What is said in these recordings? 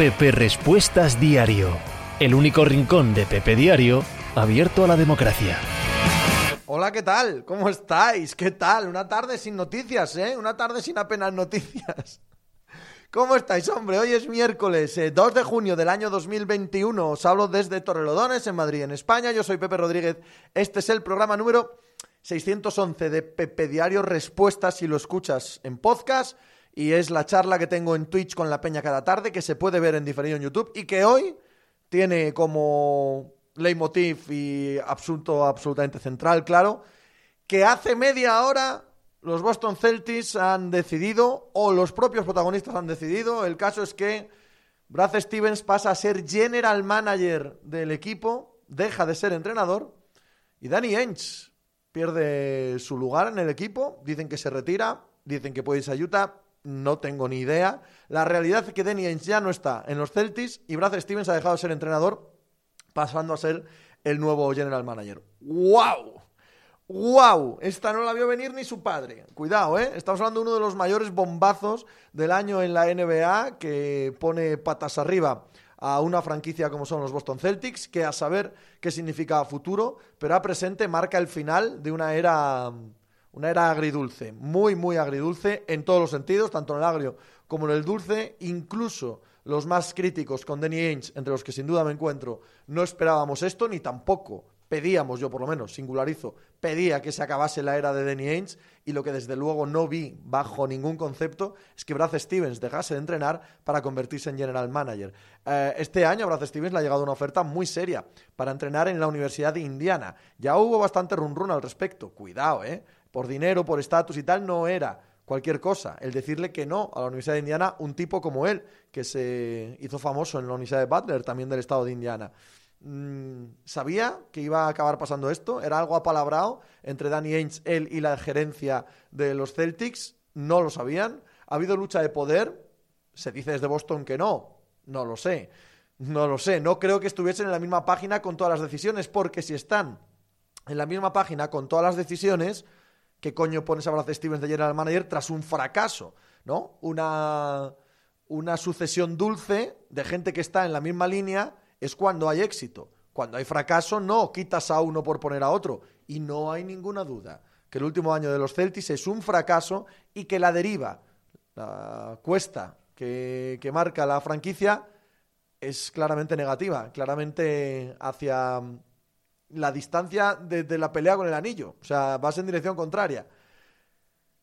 Pepe Respuestas Diario, el único rincón de Pepe Diario abierto a la democracia. Hola, ¿qué tal? ¿Cómo estáis? ¿Qué tal? Una tarde sin noticias, ¿eh? Una tarde sin apenas noticias. ¿Cómo estáis, hombre? Hoy es miércoles 2 de junio del año 2021. Os hablo desde Torrelodones, en Madrid, en España. Yo soy Pepe Rodríguez. Este es el programa número 611 de Pepe Diario Respuestas si lo escuchas en podcast y es la charla que tengo en Twitch con la peña cada tarde, que se puede ver en diferido en YouTube y que hoy tiene como leitmotiv y asunto absolutamente central, claro, que hace media hora los Boston Celtics han decidido, o los propios protagonistas han decidido, el caso es que Brad Stevens pasa a ser general manager del equipo, deja de ser entrenador, y Danny Ainge pierde su lugar en el equipo, dicen que se retira, dicen que puede irse a Utah, no tengo ni idea. La realidad es que Danny Ainge ya no está en los Celtics y Brad Stevens ha dejado de ser entrenador, pasando a ser el nuevo general manager. ¡Wow! ¡Wow! Esta no la vio venir ni su padre. Cuidado, ¿eh? Estamos hablando de uno de los mayores bombazos del año en la NBA que pone patas arriba a una franquicia como son los Boston Celtics, que a saber qué significa futuro, pero a presente marca el final de una era una era agridulce, muy, muy agridulce en todos los sentidos, tanto en el agrio como en el dulce. Incluso los más críticos con Danny Ainge, entre los que sin duda me encuentro, no esperábamos esto, ni tampoco pedíamos, yo por lo menos, singularizo, pedía que se acabase la era de Danny Ainge y lo que desde luego no vi bajo ningún concepto es que Brad Stevens dejase de entrenar para convertirse en general manager. Eh, este año a Brad Stevens le ha llegado una oferta muy seria para entrenar en la Universidad de Indiana. Ya hubo bastante run run al respecto. Cuidado, ¿eh? Por dinero, por estatus y tal, no era cualquier cosa. El decirle que no a la Universidad de Indiana, un tipo como él, que se hizo famoso en la Universidad de Butler, también del estado de Indiana. Mm, ¿Sabía que iba a acabar pasando esto? ¿Era algo apalabrado entre Danny Ainge, él y la gerencia de los Celtics? No lo sabían. ¿Ha habido lucha de poder? Se dice desde Boston que no. No lo sé. No lo sé. No creo que estuviesen en la misma página con todas las decisiones, porque si están en la misma página con todas las decisiones, ¿qué coño pones a Brad Stevens de general manager tras un fracaso? ¿No? Una, una sucesión dulce de gente que está en la misma línea es cuando hay éxito. Cuando hay fracaso, no quitas a uno por poner a otro. Y no hay ninguna duda que el último año de los Celtics es un fracaso y que la deriva, la cuesta que, que marca la franquicia es claramente negativa, claramente hacia la distancia de, la pelea con el anillo. O sea, vas en dirección contraria.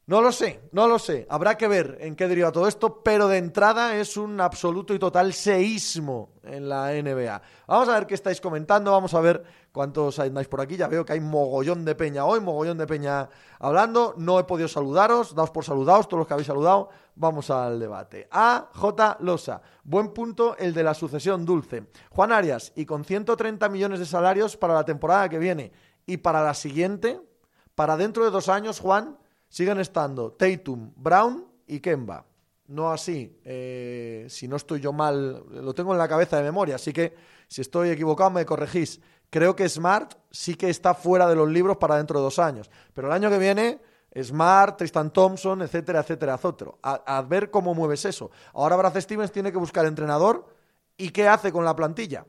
No lo sé, no lo sé. Habrá que ver en qué deriva todo esto, pero de entrada es un absoluto y total seísmo en la NBA. Vamos a ver qué estáis comentando, vamos a ver cuántos andáis por aquí. Ya veo que hay mogollón de peña hoy, mogollón de peña hablando. No he podido saludaros, daos por saludados, todos los que habéis saludado. Vamos al debate. A. J. Losa. Buen punto el de la sucesión dulce. Juan Arias, y con 130 millones de salarios para la temporada que viene y para la siguiente, para dentro de dos años, Juan siguen estando Tatum, Brown y Kemba. No así, eh, si no estoy yo mal, lo tengo en la cabeza de memoria, así que si estoy equivocado me corregís. Creo que Smart sí que está fuera de los libros para dentro de dos años, pero el año que viene Smart, Tristan Thompson, etcétera, etcétera, etcétera. A, ver cómo mueves eso. Ahora Brad Stevens tiene que buscar entrenador y qué hace con la plantilla.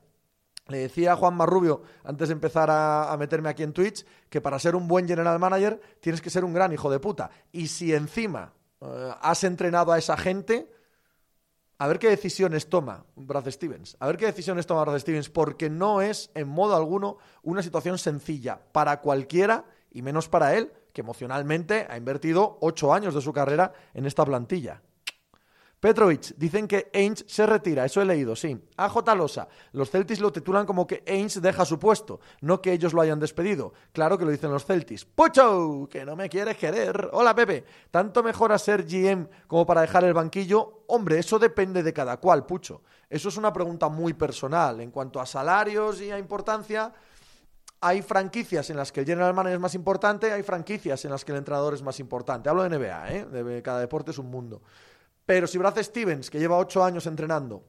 Le decía Juan Marrubio, antes de empezar a, meterme aquí en Twitch, que para ser un buen general manager tienes que ser un gran hijo de puta. Y si encima eh, has entrenado a esa gente, a ver qué decisiones toma Brad Stevens. A ver qué decisiones toma Brad Stevens, porque no es en modo alguno una situación sencilla para cualquiera y menos para él, que emocionalmente ha invertido ocho años de su carrera en esta plantilla. Petrovic, dicen que Ainge se retira, eso he leído, sí. AJ Losa, los Celtics lo titulan como que Ainge deja su puesto, no que ellos lo hayan despedido. Claro que lo dicen los Celtics. ¡Pucho! Que no me quieres querer. Hola, Pepe. ¿Tanto mejor a ser GM como para dejar el banquillo? Hombre, eso depende de cada cual, Pucho. Eso es una pregunta muy personal. En cuanto a salarios y a importancia, hay franquicias en las que el general manager es más importante, hay franquicias en las que el entrenador es más importante. Hablo de NBA, ¿eh? cada deporte es un mundo. Pero si Brad Stevens, que lleva ocho años entrenando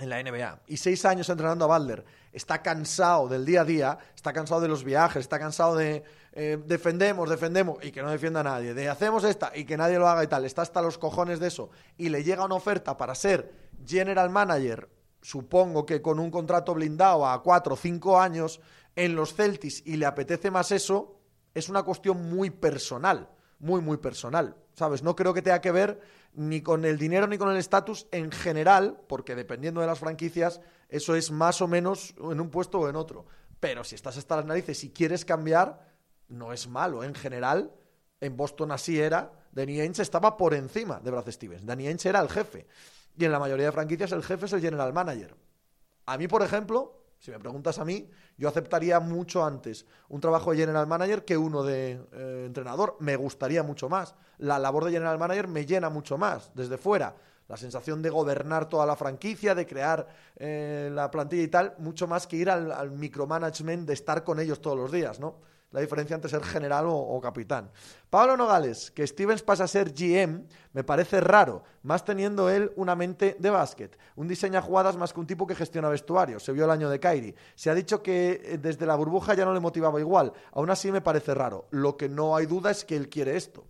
en la NBA y seis años entrenando a Butler, está cansado del día a día, está cansado de los viajes, está cansado de eh, defendemos, defendemos y que no defienda a nadie, de hacemos esta y que nadie lo haga y tal, está hasta los cojones de eso y le llega una oferta para ser general manager, supongo que con un contrato blindado a cuatro o cinco años en los Celtics y le apetece más eso, es una cuestión muy personal, muy, muy personal, ¿sabes? No creo que tenga que ver ni con el dinero ni con el estatus en general, porque dependiendo de las franquicias, eso es más o menos en un puesto o en otro. Pero si estás hasta las narices y quieres cambiar, no es malo. En general, en Boston así era, Danny Ainge estaba por encima de Brad Stevens. Danny Ainge era el jefe. Y en la mayoría de franquicias el jefe es el general manager. A mí, por ejemplo, si me preguntas a mí, yo aceptaría mucho antes un trabajo de general manager que uno de eh, entrenador. Me gustaría mucho más. La labor de general manager me llena mucho más desde fuera. La sensación de gobernar toda la franquicia, de crear eh, la plantilla y tal, mucho más que ir al, al micromanagement de estar con ellos todos los días, ¿no? La diferencia entre ser general o, capitán. Pablo Nogales, que Stevens pasa a ser GM, me parece raro, más teniendo él una mente de básquet. Un diseña jugadas más que un tipo que gestiona vestuario. Se vio el año de Kairi. Se ha dicho que eh, desde la burbuja ya no le motivaba igual. Aún así me parece raro. Lo que no hay duda es que él quiere esto.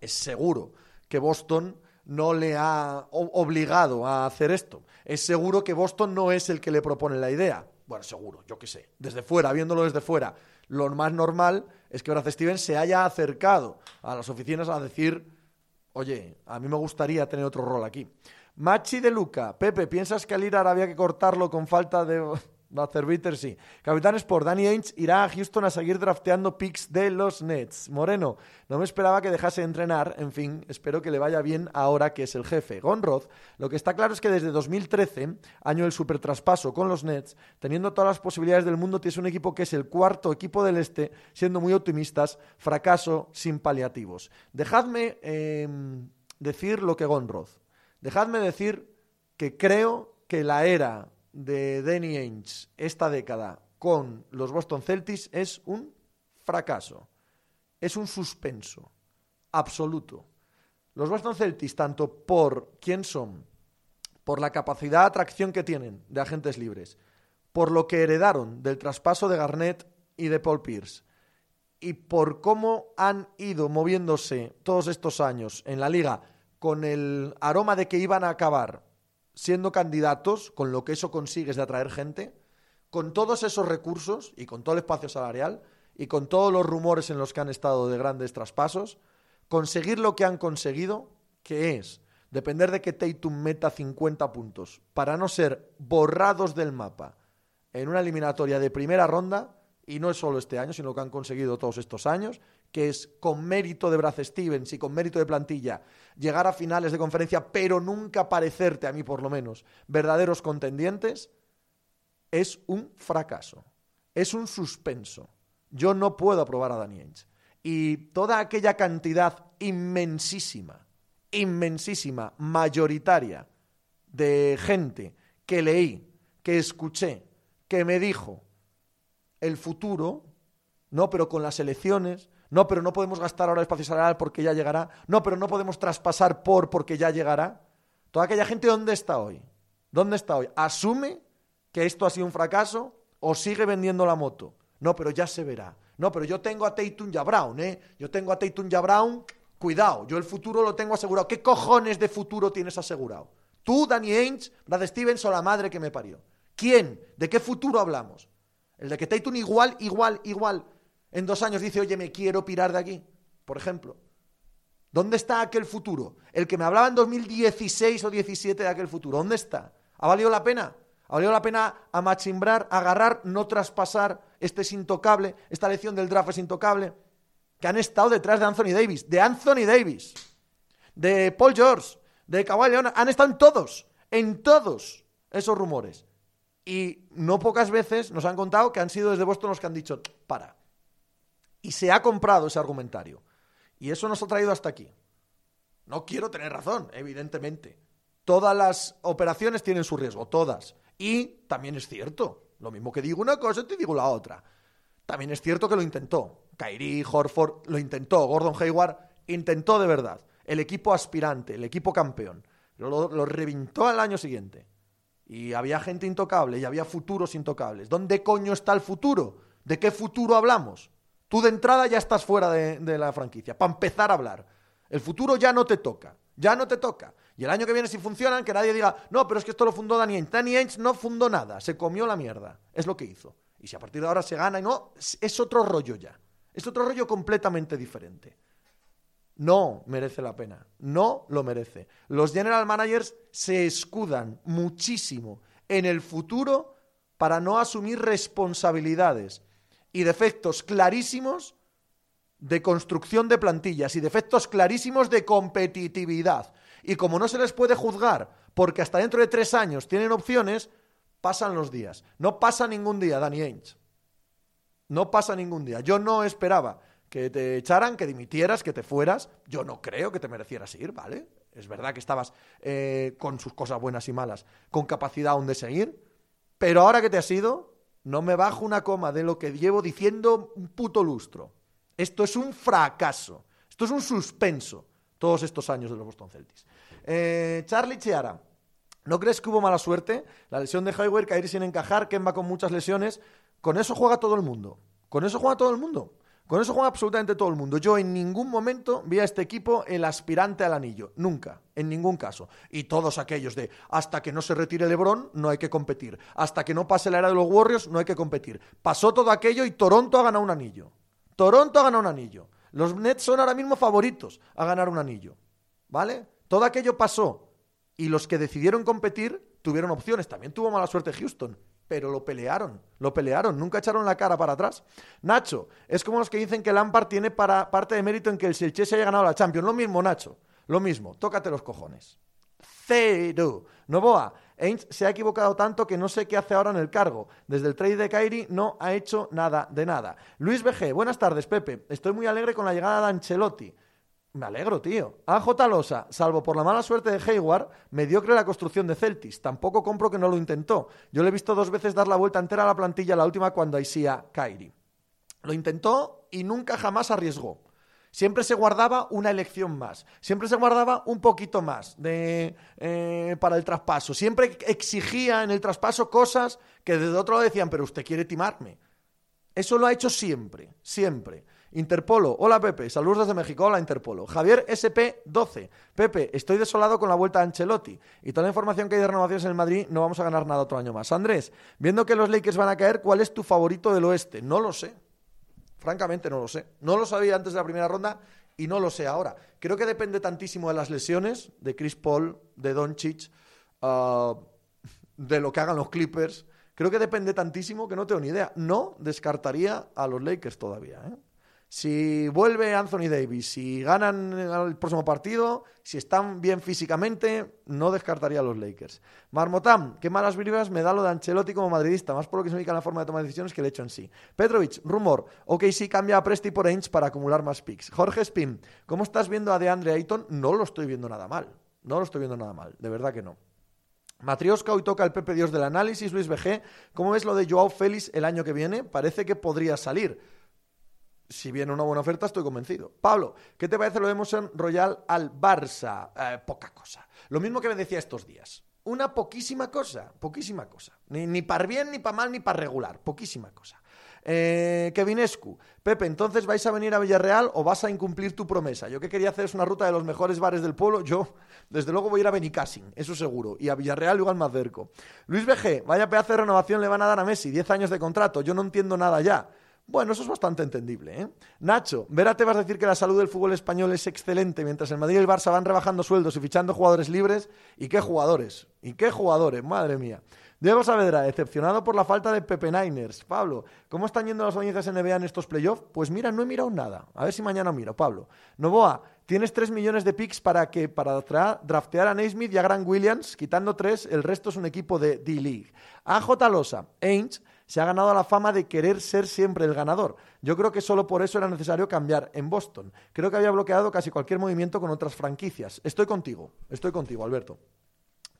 Es seguro que Boston no le ha obligado a hacer esto. Es seguro que Boston no es el que le propone la idea. Bueno, seguro, yo qué sé. Desde fuera, viéndolo desde fuera lo más normal es que Brad Stevens se haya acercado a las oficinas a decir, oye, a mí me gustaría tener otro rol aquí. Machi de Luca, Pepe, ¿piensas que al ir había que cortarlo con falta de... Bitter, sí. Capitán Sport, Danny Ainge irá a Houston a seguir drafteando picks de los Nets. Moreno, no me esperaba que dejase de entrenar. En fin, espero que le vaya bien ahora que es el jefe. Gonroth, lo que está claro es que desde 2013, año del supertraspaso con los Nets, teniendo todas las posibilidades del mundo, tienes un equipo que es el cuarto equipo del este, siendo muy optimistas, fracaso sin paliativos. Dejadme em, decir lo que Gonroth. Dejadme decir que creo que la era de Danny Ainge esta década con los Boston Celtics es un fracaso, es un suspenso absoluto. Los Boston Celtics, tanto por quién son, por la capacidad de atracción que tienen de agentes libres, por lo que heredaron del traspaso de Garnett y de Paul Pierce, y por cómo han ido moviéndose todos estos años en la liga con el aroma de que iban a acabar siendo candidatos, con lo que eso consigues de atraer gente, con todos esos recursos y con todo el espacio salarial y con todos los rumores en los que han estado de grandes traspasos, conseguir lo que han conseguido, que es depender de que Tatum meta 50 puntos para no ser borrados del mapa en una eliminatoria de primera ronda, y no es solo este año, sino que han conseguido todos estos años, que es con mérito de Brad Stevens y con mérito de plantilla, llegar a finales de conferencia, pero nunca parecerte, a mí por lo menos, verdaderos contendientes, es un fracaso, es un suspenso. Yo no puedo aprobar a Danny Ainge. Y toda aquella cantidad inmensísima, inmensísima, mayoritaria de gente que leí, que escuché, que me dijo el futuro, no, pero con las elecciones, no, pero no podemos gastar ahora espacio salarial porque ya llegará. No, pero no podemos traspasar por porque ya llegará. Toda aquella gente, ¿dónde está hoy? ¿Dónde está hoy? ¿Asume que esto ha sido un fracaso o sigue vendiendo la moto? No, pero ya se verá. No, pero yo tengo a Tatum y a Brown, ¿eh? Yo tengo a Tatum y a Brown. Cuidado, yo el futuro lo tengo asegurado. ¿Qué cojones de futuro tienes asegurado? ¿Tú, Danny Ainge, Brad Stevens o la madre que me parió? ¿Quién? ¿De qué futuro hablamos? El de que Tatum igual, igual, igual en dos años dice, oye, me quiero pirar de aquí, por ejemplo. ¿Dónde está aquel futuro? El que me hablaba en 2016 o 17 de aquel futuro, ¿dónde está? ¿Ha valido la pena? ¿Ha valido la pena amachimbrar, agarrar, no traspasar? Este es intocable, esta lección del draft es intocable. Que han estado detrás de Anthony Davis, de Anthony Davis, de Paul George, de Kawhi Leonard, han estado en todos, en todos esos rumores. Y no pocas veces nos han contado que han sido desde Boston los que han dicho, para, y se ha comprado ese argumentario. Y eso nos ha traído hasta aquí. No quiero tener razón, evidentemente. Todas las operaciones tienen su riesgo, todas. Y también es cierto, lo mismo que digo una cosa, te digo la otra. También es cierto que lo intentó. Kyrie, Horford lo intentó. Gordon Hayward intentó de verdad. El equipo aspirante, el equipo campeón. Lo, lo reventó al año siguiente. Y había gente intocable y había futuros intocables. ¿Dónde coño está el futuro? ¿De qué futuro hablamos? Tú de entrada ya estás fuera de, la franquicia, para empezar a hablar. El futuro ya no te toca. Ya no te toca. Y el año que viene, si funcionan, que nadie diga, no, pero es que esto lo fundó Danny Ainge. Danny Ainge no fundó nada, se comió la mierda. Es lo que hizo. Y si a partir de ahora se gana y no, es otro rollo ya. Es otro rollo completamente diferente. No merece la pena. No lo merece. Los general managers se escudan muchísimo en el futuro para no asumir responsabilidades y defectos clarísimos de construcción de plantillas y defectos clarísimos de competitividad. Y como no se les puede juzgar porque hasta dentro de tres años tienen opciones, pasan los días. No pasa ningún día, Danny Ainge. No pasa ningún día. Yo no esperaba que te echaran, que dimitieras, que te fueras. Yo no creo que te merecieras ir, ¿vale? Es verdad que estabas eh, con sus cosas buenas y malas, con capacidad aún de seguir. Pero ahora que te has ido, no me bajo una coma de lo que llevo diciendo un puto lustro. Esto es un fracaso. Esto es un suspenso. Todos estos años de los Boston Celtics. Eh, Charlie Chiara. ¿No crees que hubo mala suerte? La lesión de Hayward, caer sin encajar, Kemba con muchas lesiones. Con eso juega todo el mundo. Con eso juega todo el mundo. Con eso juega absolutamente todo el mundo. Yo en ningún momento vi a este equipo el aspirante al anillo. Nunca, en ningún caso. Y todos aquellos de hasta que no se retire LeBron, no hay que competir. Hasta que no pase la era de los Warriors, no hay que competir. Pasó todo aquello y Toronto ha ganado un anillo. Toronto ha ganado un anillo. Los Nets son ahora mismo favoritos a ganar un anillo. ¿Vale? Todo aquello pasó. Y los que decidieron competir tuvieron opciones. También tuvo mala suerte Houston pero lo pelearon, lo pelearon, nunca echaron la cara para atrás. Nacho, es como los que dicen que Lampard tiene para, parte de mérito en que el Chelsea haya ganado la Champions. Lo mismo, Nacho, lo mismo, tócate los cojones. Cero. Novoa, Ainge se ha equivocado tanto que no sé qué hace ahora en el cargo. Desde el trade de Kairi no ha hecho nada de nada. Luis BG, buenas tardes, Pepe. Estoy muy alegre con la llegada de Ancelotti. Me alegro, tío. AJ Losa, salvo por la mala suerte de Hayward, mediocre la construcción de Celtis. Tampoco compro que no lo intentó. Yo le he visto dos veces dar la vuelta entera a la plantilla, la última cuando Aisia Kairi. Lo intentó y nunca jamás arriesgó. Siempre se guardaba una elección más. Siempre se guardaba un poquito más de, eh, para el traspaso. Siempre exigía en el traspaso cosas que desde otro lado decían, pero usted quiere timarme. Eso lo ha hecho siempre, siempre. Interpolo, hola Pepe, saludos desde México, hola Interpolo. Javier SP12, Pepe, estoy desolado con la vuelta a Ancelotti y toda la información que hay de renovaciones en el Madrid, no vamos a ganar nada otro año más. Andrés, viendo que los Lakers van a caer, ¿cuál es tu favorito del oeste? No lo sé. Francamente no lo sé. No lo sabía antes de la primera ronda y no lo sé ahora. Creo que depende tantísimo de las lesiones, de Chris Paul, de Doncic, uh, de lo que hagan los Clippers. Creo que depende tantísimo que no tengo ni idea. No descartaría a los Lakers todavía. ¿eh? Si vuelve Anthony Davis, si ganan el próximo partido, si están bien físicamente, no descartaría a los Lakers. Marmotam, qué malas vibras me da lo de Ancelotti como madridista, más por lo que se ubica en la forma de tomar decisiones que el hecho en sí. Petrovic, rumor, ok, sí cambia a Presti por Ainge para acumular más picks. Jorge Spin, ¿cómo estás viendo a DeAndre Ayton? No lo estoy viendo nada mal, no lo estoy viendo nada mal, de verdad que no. Matrioska, hoy toca el Pepe Dios del análisis, Luis BG. ¿Cómo ves lo de Joao Félix el año que viene? Parece que podría salir si viene una buena oferta, estoy convencido. Pablo, ¿qué te parece lo de Emerson Royal al Barça? Eh, poca cosa. Lo mismo que me decía estos días. Una poquísima cosa, poquísima cosa. Ni, ni para bien, ni para mal, ni para regular. Poquísima cosa. Eh, Kevinescu, Pepe, entonces vais a venir a Villarreal o vas a incumplir tu promesa. Yo que quería hacer es una ruta de los mejores bares del pueblo, yo desde luego voy a ir a Benicassin, eso seguro, y a Villarreal igual más cerco. Luis BG, vaya pedazo de renovación le van a dar a Messi, 10 años de contrato, yo no entiendo nada ya. Bueno, eso es bastante entendible. ¿eh? Nacho, Vera vas a decir que la salud del fútbol español es excelente, mientras el Madrid y el Barça van rebajando sueldos y fichando jugadores libres. ¿Y qué jugadores? ¿Y qué jugadores? Madre mía. Diego Saavedra, decepcionado por la falta de Pepe Niners. Pablo, ¿cómo están yendo las audiencias NBA en estos playoffs? Pues mira, no he mirado nada. A ver si mañana miro, Pablo. Novoa, tienes 3 millones de picks para que para draftear a Naismith y a Grant Williams, quitando 3, el resto es un equipo de D-League. AJ Losa, Ainge se ha ganado la fama de querer ser siempre el ganador. Yo creo que solo por eso era necesario cambiar en Boston. Creo que había bloqueado casi cualquier movimiento con otras franquicias. Estoy contigo, estoy contigo, Alberto.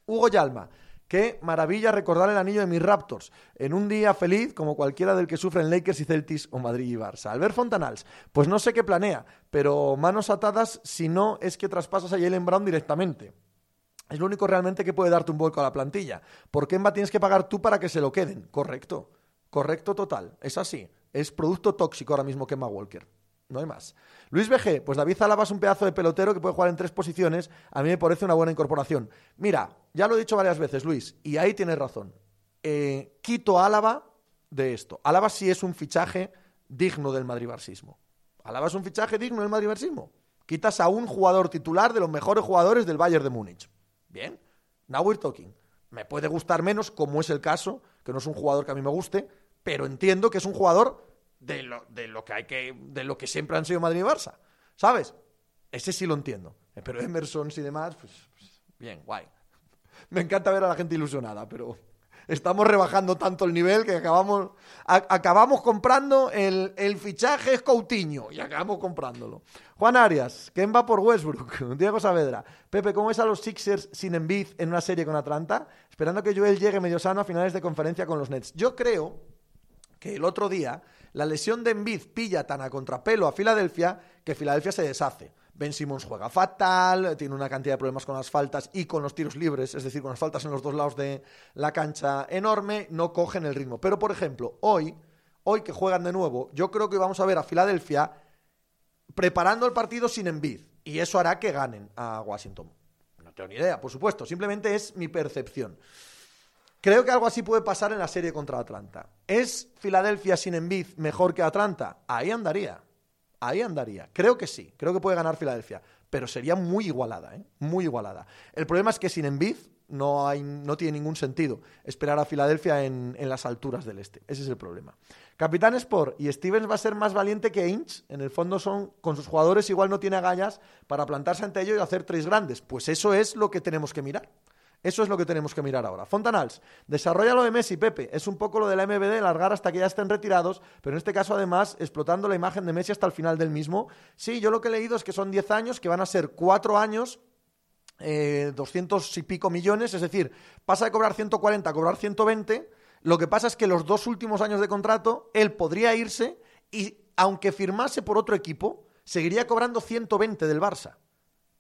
Hugo Yalma. Qué maravilla recordar el anillo de mis Raptors en un día feliz como cualquiera del que sufren Lakers y Celtics o Madrid y Barça. Albert Fontanals, pues no sé qué planea, pero manos atadas si no es que traspasas a Jalen Brown directamente. Es lo único realmente que puede darte un vuelco a la plantilla. ¿Por qué Emma tienes que pagar tú para que se lo queden? Correcto. Correcto total. Es así. Es producto tóxico ahora mismo Kemba Walker. No hay más. Luis BG, pues David Álava es un pedazo de pelotero que puede jugar en tres posiciones. A mí me parece una buena incorporación. Mira, ya lo he dicho varias veces, Luis, y ahí tienes razón. Eh, quito Álava de esto. Álava sí es un fichaje digno del madribarsismo. Álava es un fichaje digno del madribarsismo. Quitas a un jugador titular de los mejores jugadores del Bayern de Múnich. Bien, now we're talking. Me puede gustar menos, como es el caso, que no es un jugador que a mí me guste, pero entiendo que es un jugador de lo, de lo que hay que. de lo que siempre han sido Madrid y Barça. ¿Sabes? Ese sí lo entiendo. Pero Emerson y demás, pues, pues bien, guay. Me encanta ver a la gente ilusionada, pero estamos rebajando tanto el nivel que acabamos, acabamos comprando el, el, fichaje Coutinho y acabamos comprándolo. Juan Arias, ¿quién va por Westbrook? Diego Saavedra. Pepe, ¿cómo es a los Sixers sin Embiid en una serie con Atlanta? Esperando que Joel llegue medio sano a finales de conferencia con los Nets. Yo creo que el otro día la lesión de Embiid pilla tan a contrapelo a Filadelfia que Filadelfia se deshace. Ben Simmons juega fatal, tiene una cantidad de problemas con las faltas y con los tiros libres, es decir, con las faltas en los dos lados de la cancha enorme, no cogen el ritmo. Pero, por ejemplo, hoy, hoy que juegan de nuevo, yo creo que vamos a ver a Filadelfia preparando el partido sin Embiid y eso hará que ganen a Washington. No tengo ni idea, por supuesto, simplemente es mi percepción. Creo que algo así puede pasar en la serie contra Atlanta. ¿Es Filadelfia sin Embiid mejor que Atlanta? Ahí andaría. Ahí andaría. Creo que sí. Creo que puede ganar Filadelfia. Pero sería muy igualada, ¿eh? Muy igualada. El problema es que sin Embiid no, hay, no tiene ningún sentido esperar a Filadelfia en, en, las alturas del este. Ese es el problema. Capitán Sport y Stevens va a ser más valiente que Inch. En el fondo son, con sus jugadores igual no tiene agallas para plantarse ante ellos y hacer tres grandes. Pues eso es lo que tenemos que mirar. Eso es lo que tenemos que mirar ahora. Fontanals, desarrolla lo de Messi, Pepe. Es un poco lo de la MBD, largar hasta que ya estén retirados, pero en este caso además explotando la imagen de Messi hasta el final del mismo. Sí, yo lo que he leído es que son 10 años, que van a ser 4 años eh, 200 y pico millones, es decir, pasa de cobrar 140 a cobrar 120. Lo que pasa es que los dos últimos años de contrato, él podría irse y, aunque firmase por otro equipo, seguiría cobrando 120 del Barça.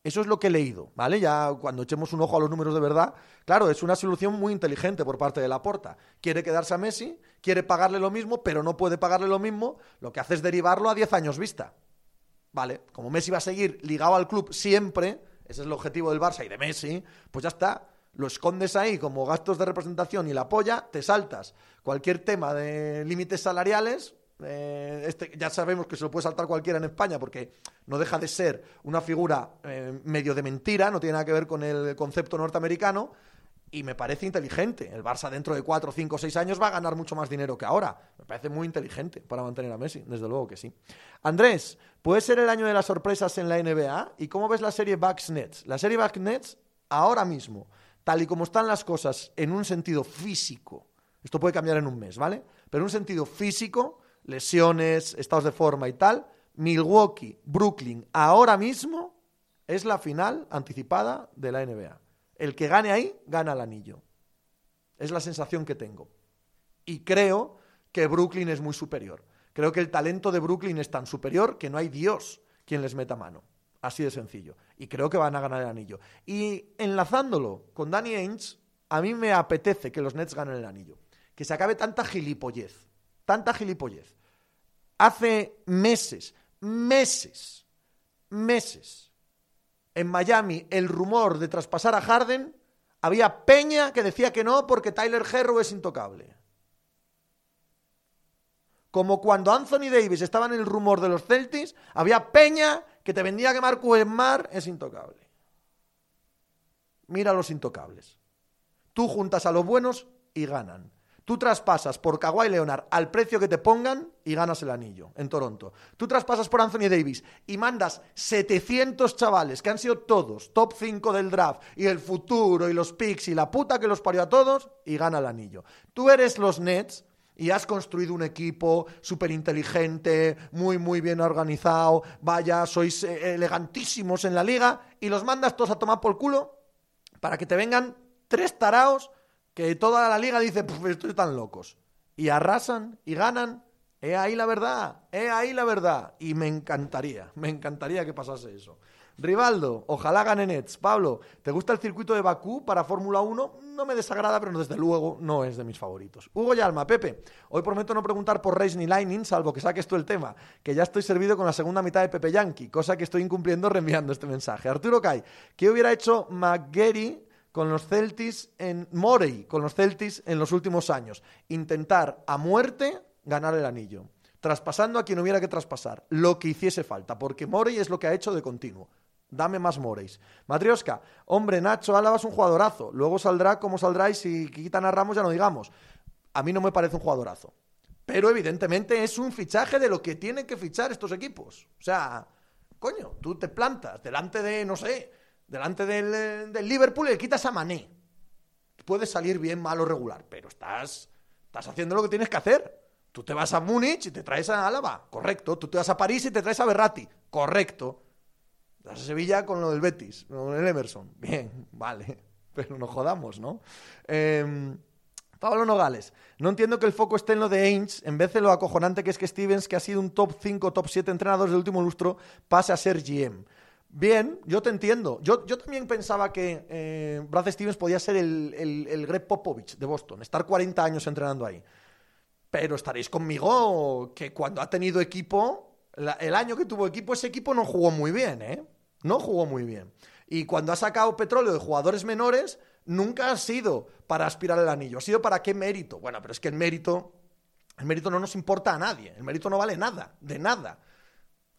Eso es lo que he leído, ¿vale? Ya cuando echemos un ojo a los números de verdad, claro, es una solución muy inteligente por parte de Laporta. Quiere quedarse a Messi, quiere pagarle lo mismo, pero no puede pagarle lo mismo, lo que hace es derivarlo a 10 años vista. ¿Vale? Como Messi va a seguir ligado al club siempre, ese es el objetivo del Barça y de Messi, pues ya está. Lo escondes ahí como gastos de representación y la polla, te saltas cualquier tema de límites salariales, eh, este, ya sabemos que se lo puede saltar cualquiera en España porque no deja de ser una figura eh, medio de mentira, no tiene nada que ver con el concepto norteamericano y me parece inteligente. El Barça dentro de 4, 5, 6 años va a ganar mucho más dinero que ahora. Me parece muy inteligente para mantener a Messi, desde luego que sí. Andrés, ¿puede ser el año de las sorpresas en la NBA? ¿Y cómo ves la serie Bucks Nets? La serie Bucks Nets, ahora mismo, tal y como están las cosas en un sentido físico, esto puede cambiar en un mes, ¿vale? Pero en un sentido físico, lesiones, estados de forma y tal, Milwaukee, Brooklyn, ahora mismo es la final anticipada de la NBA. El que gane ahí, gana el anillo. Es la sensación que tengo. Y creo que Brooklyn es muy superior. Creo que el talento de Brooklyn es tan superior que no hay Dios quien les meta mano. Así de sencillo. Y creo que van a ganar el anillo. Y enlazándolo con Danny Ainge, a mí me apetece que los Nets ganen el anillo. Que se acabe tanta gilipollez tanta gilipollez. Hace meses, meses, meses, en Miami, el rumor de traspasar a Harden, había Peña que decía que no porque Tyler Herro es intocable. Como cuando Anthony Davis estaba en el rumor de los Celtics, había Peña que te vendía que Marco Mar es intocable. Mira los intocables. Tú juntas a los buenos y ganan. Tú traspasas por Kawhi Leonard al precio que te pongan y ganas el anillo en Toronto. Tú traspasas por Anthony Davis y mandas 700 chavales que han sido todos top 5 del draft y el futuro y los picks y la puta que los parió a todos y gana el anillo. Tú eres los Nets y has construido un equipo súper inteligente, muy, muy bien organizado, vaya, sois eh, elegantísimos en la liga y los mandas todos a tomar por culo para que te vengan tres taraos que toda la liga dice, pues tan locos. Y arrasan y ganan. He ahí la verdad, he ahí la verdad. Y me encantaría, me encantaría que pasase eso. Rivaldo, ojalá gane Nets. Pablo, ¿te gusta el circuito de Bakú para Fórmula 1? No me desagrada, pero desde luego no es de mis favoritos. Hugo Yalma, Pepe, hoy prometo no preguntar por Race ni Lightning, salvo que saques tú el tema, que ya estoy servido con la segunda mitad de Pepe Yankee, cosa que estoy incumpliendo reenviando este mensaje. Arturo Kai, ¿qué hubiera hecho McGarry con los Celtics en Morey, con los Celtics en los últimos años? Intentar a muerte ganar el anillo traspasando a quien hubiera que traspasar, lo que hiciese falta, porque Morey es lo que ha hecho de continuo. Dame más Moreis. Matrioska, hombre, Nacho Álava es un jugadorazo. Luego saldrá como saldrá y si quitan a Ramos ya no digamos. A mí no me parece un jugadorazo. Pero evidentemente es un fichaje de lo que tienen que fichar estos equipos. O sea, coño, tú te plantas delante de, no sé, delante del, del Liverpool y le quitas a Mané. Puede salir bien, mal o regular, pero estás, estás haciendo lo que tienes que hacer. Tú te vas a Múnich y te traes a Álava, correcto. Tú te vas a París y te traes a Berratti, correcto. Sevilla con lo del Betis, con el Emerson. Bien, vale. Pero no jodamos, ¿no? Em, Pablo Nogales. No entiendo que el foco esté en lo de Ainge, en vez de lo acojonante que es que Stevens, que ha sido un top 5, top 7 entrenador del último lustro, pase a ser GM. Bien, yo te entiendo. Yo, yo también pensaba que eh, Brad Stevens podía ser el, el, el Greg Popovich de Boston, estar 40 años entrenando ahí. Pero estaréis conmigo que cuando ha tenido equipo, el año que tuvo equipo, ese equipo no jugó muy bien, ¿eh? No jugó muy bien. Y cuando ha sacado petróleo de jugadores menores, nunca ha sido para aspirar al anillo. Ha sido para qué mérito. Bueno, pero es que el mérito, el mérito no nos importa a nadie. El mérito no vale nada, de nada.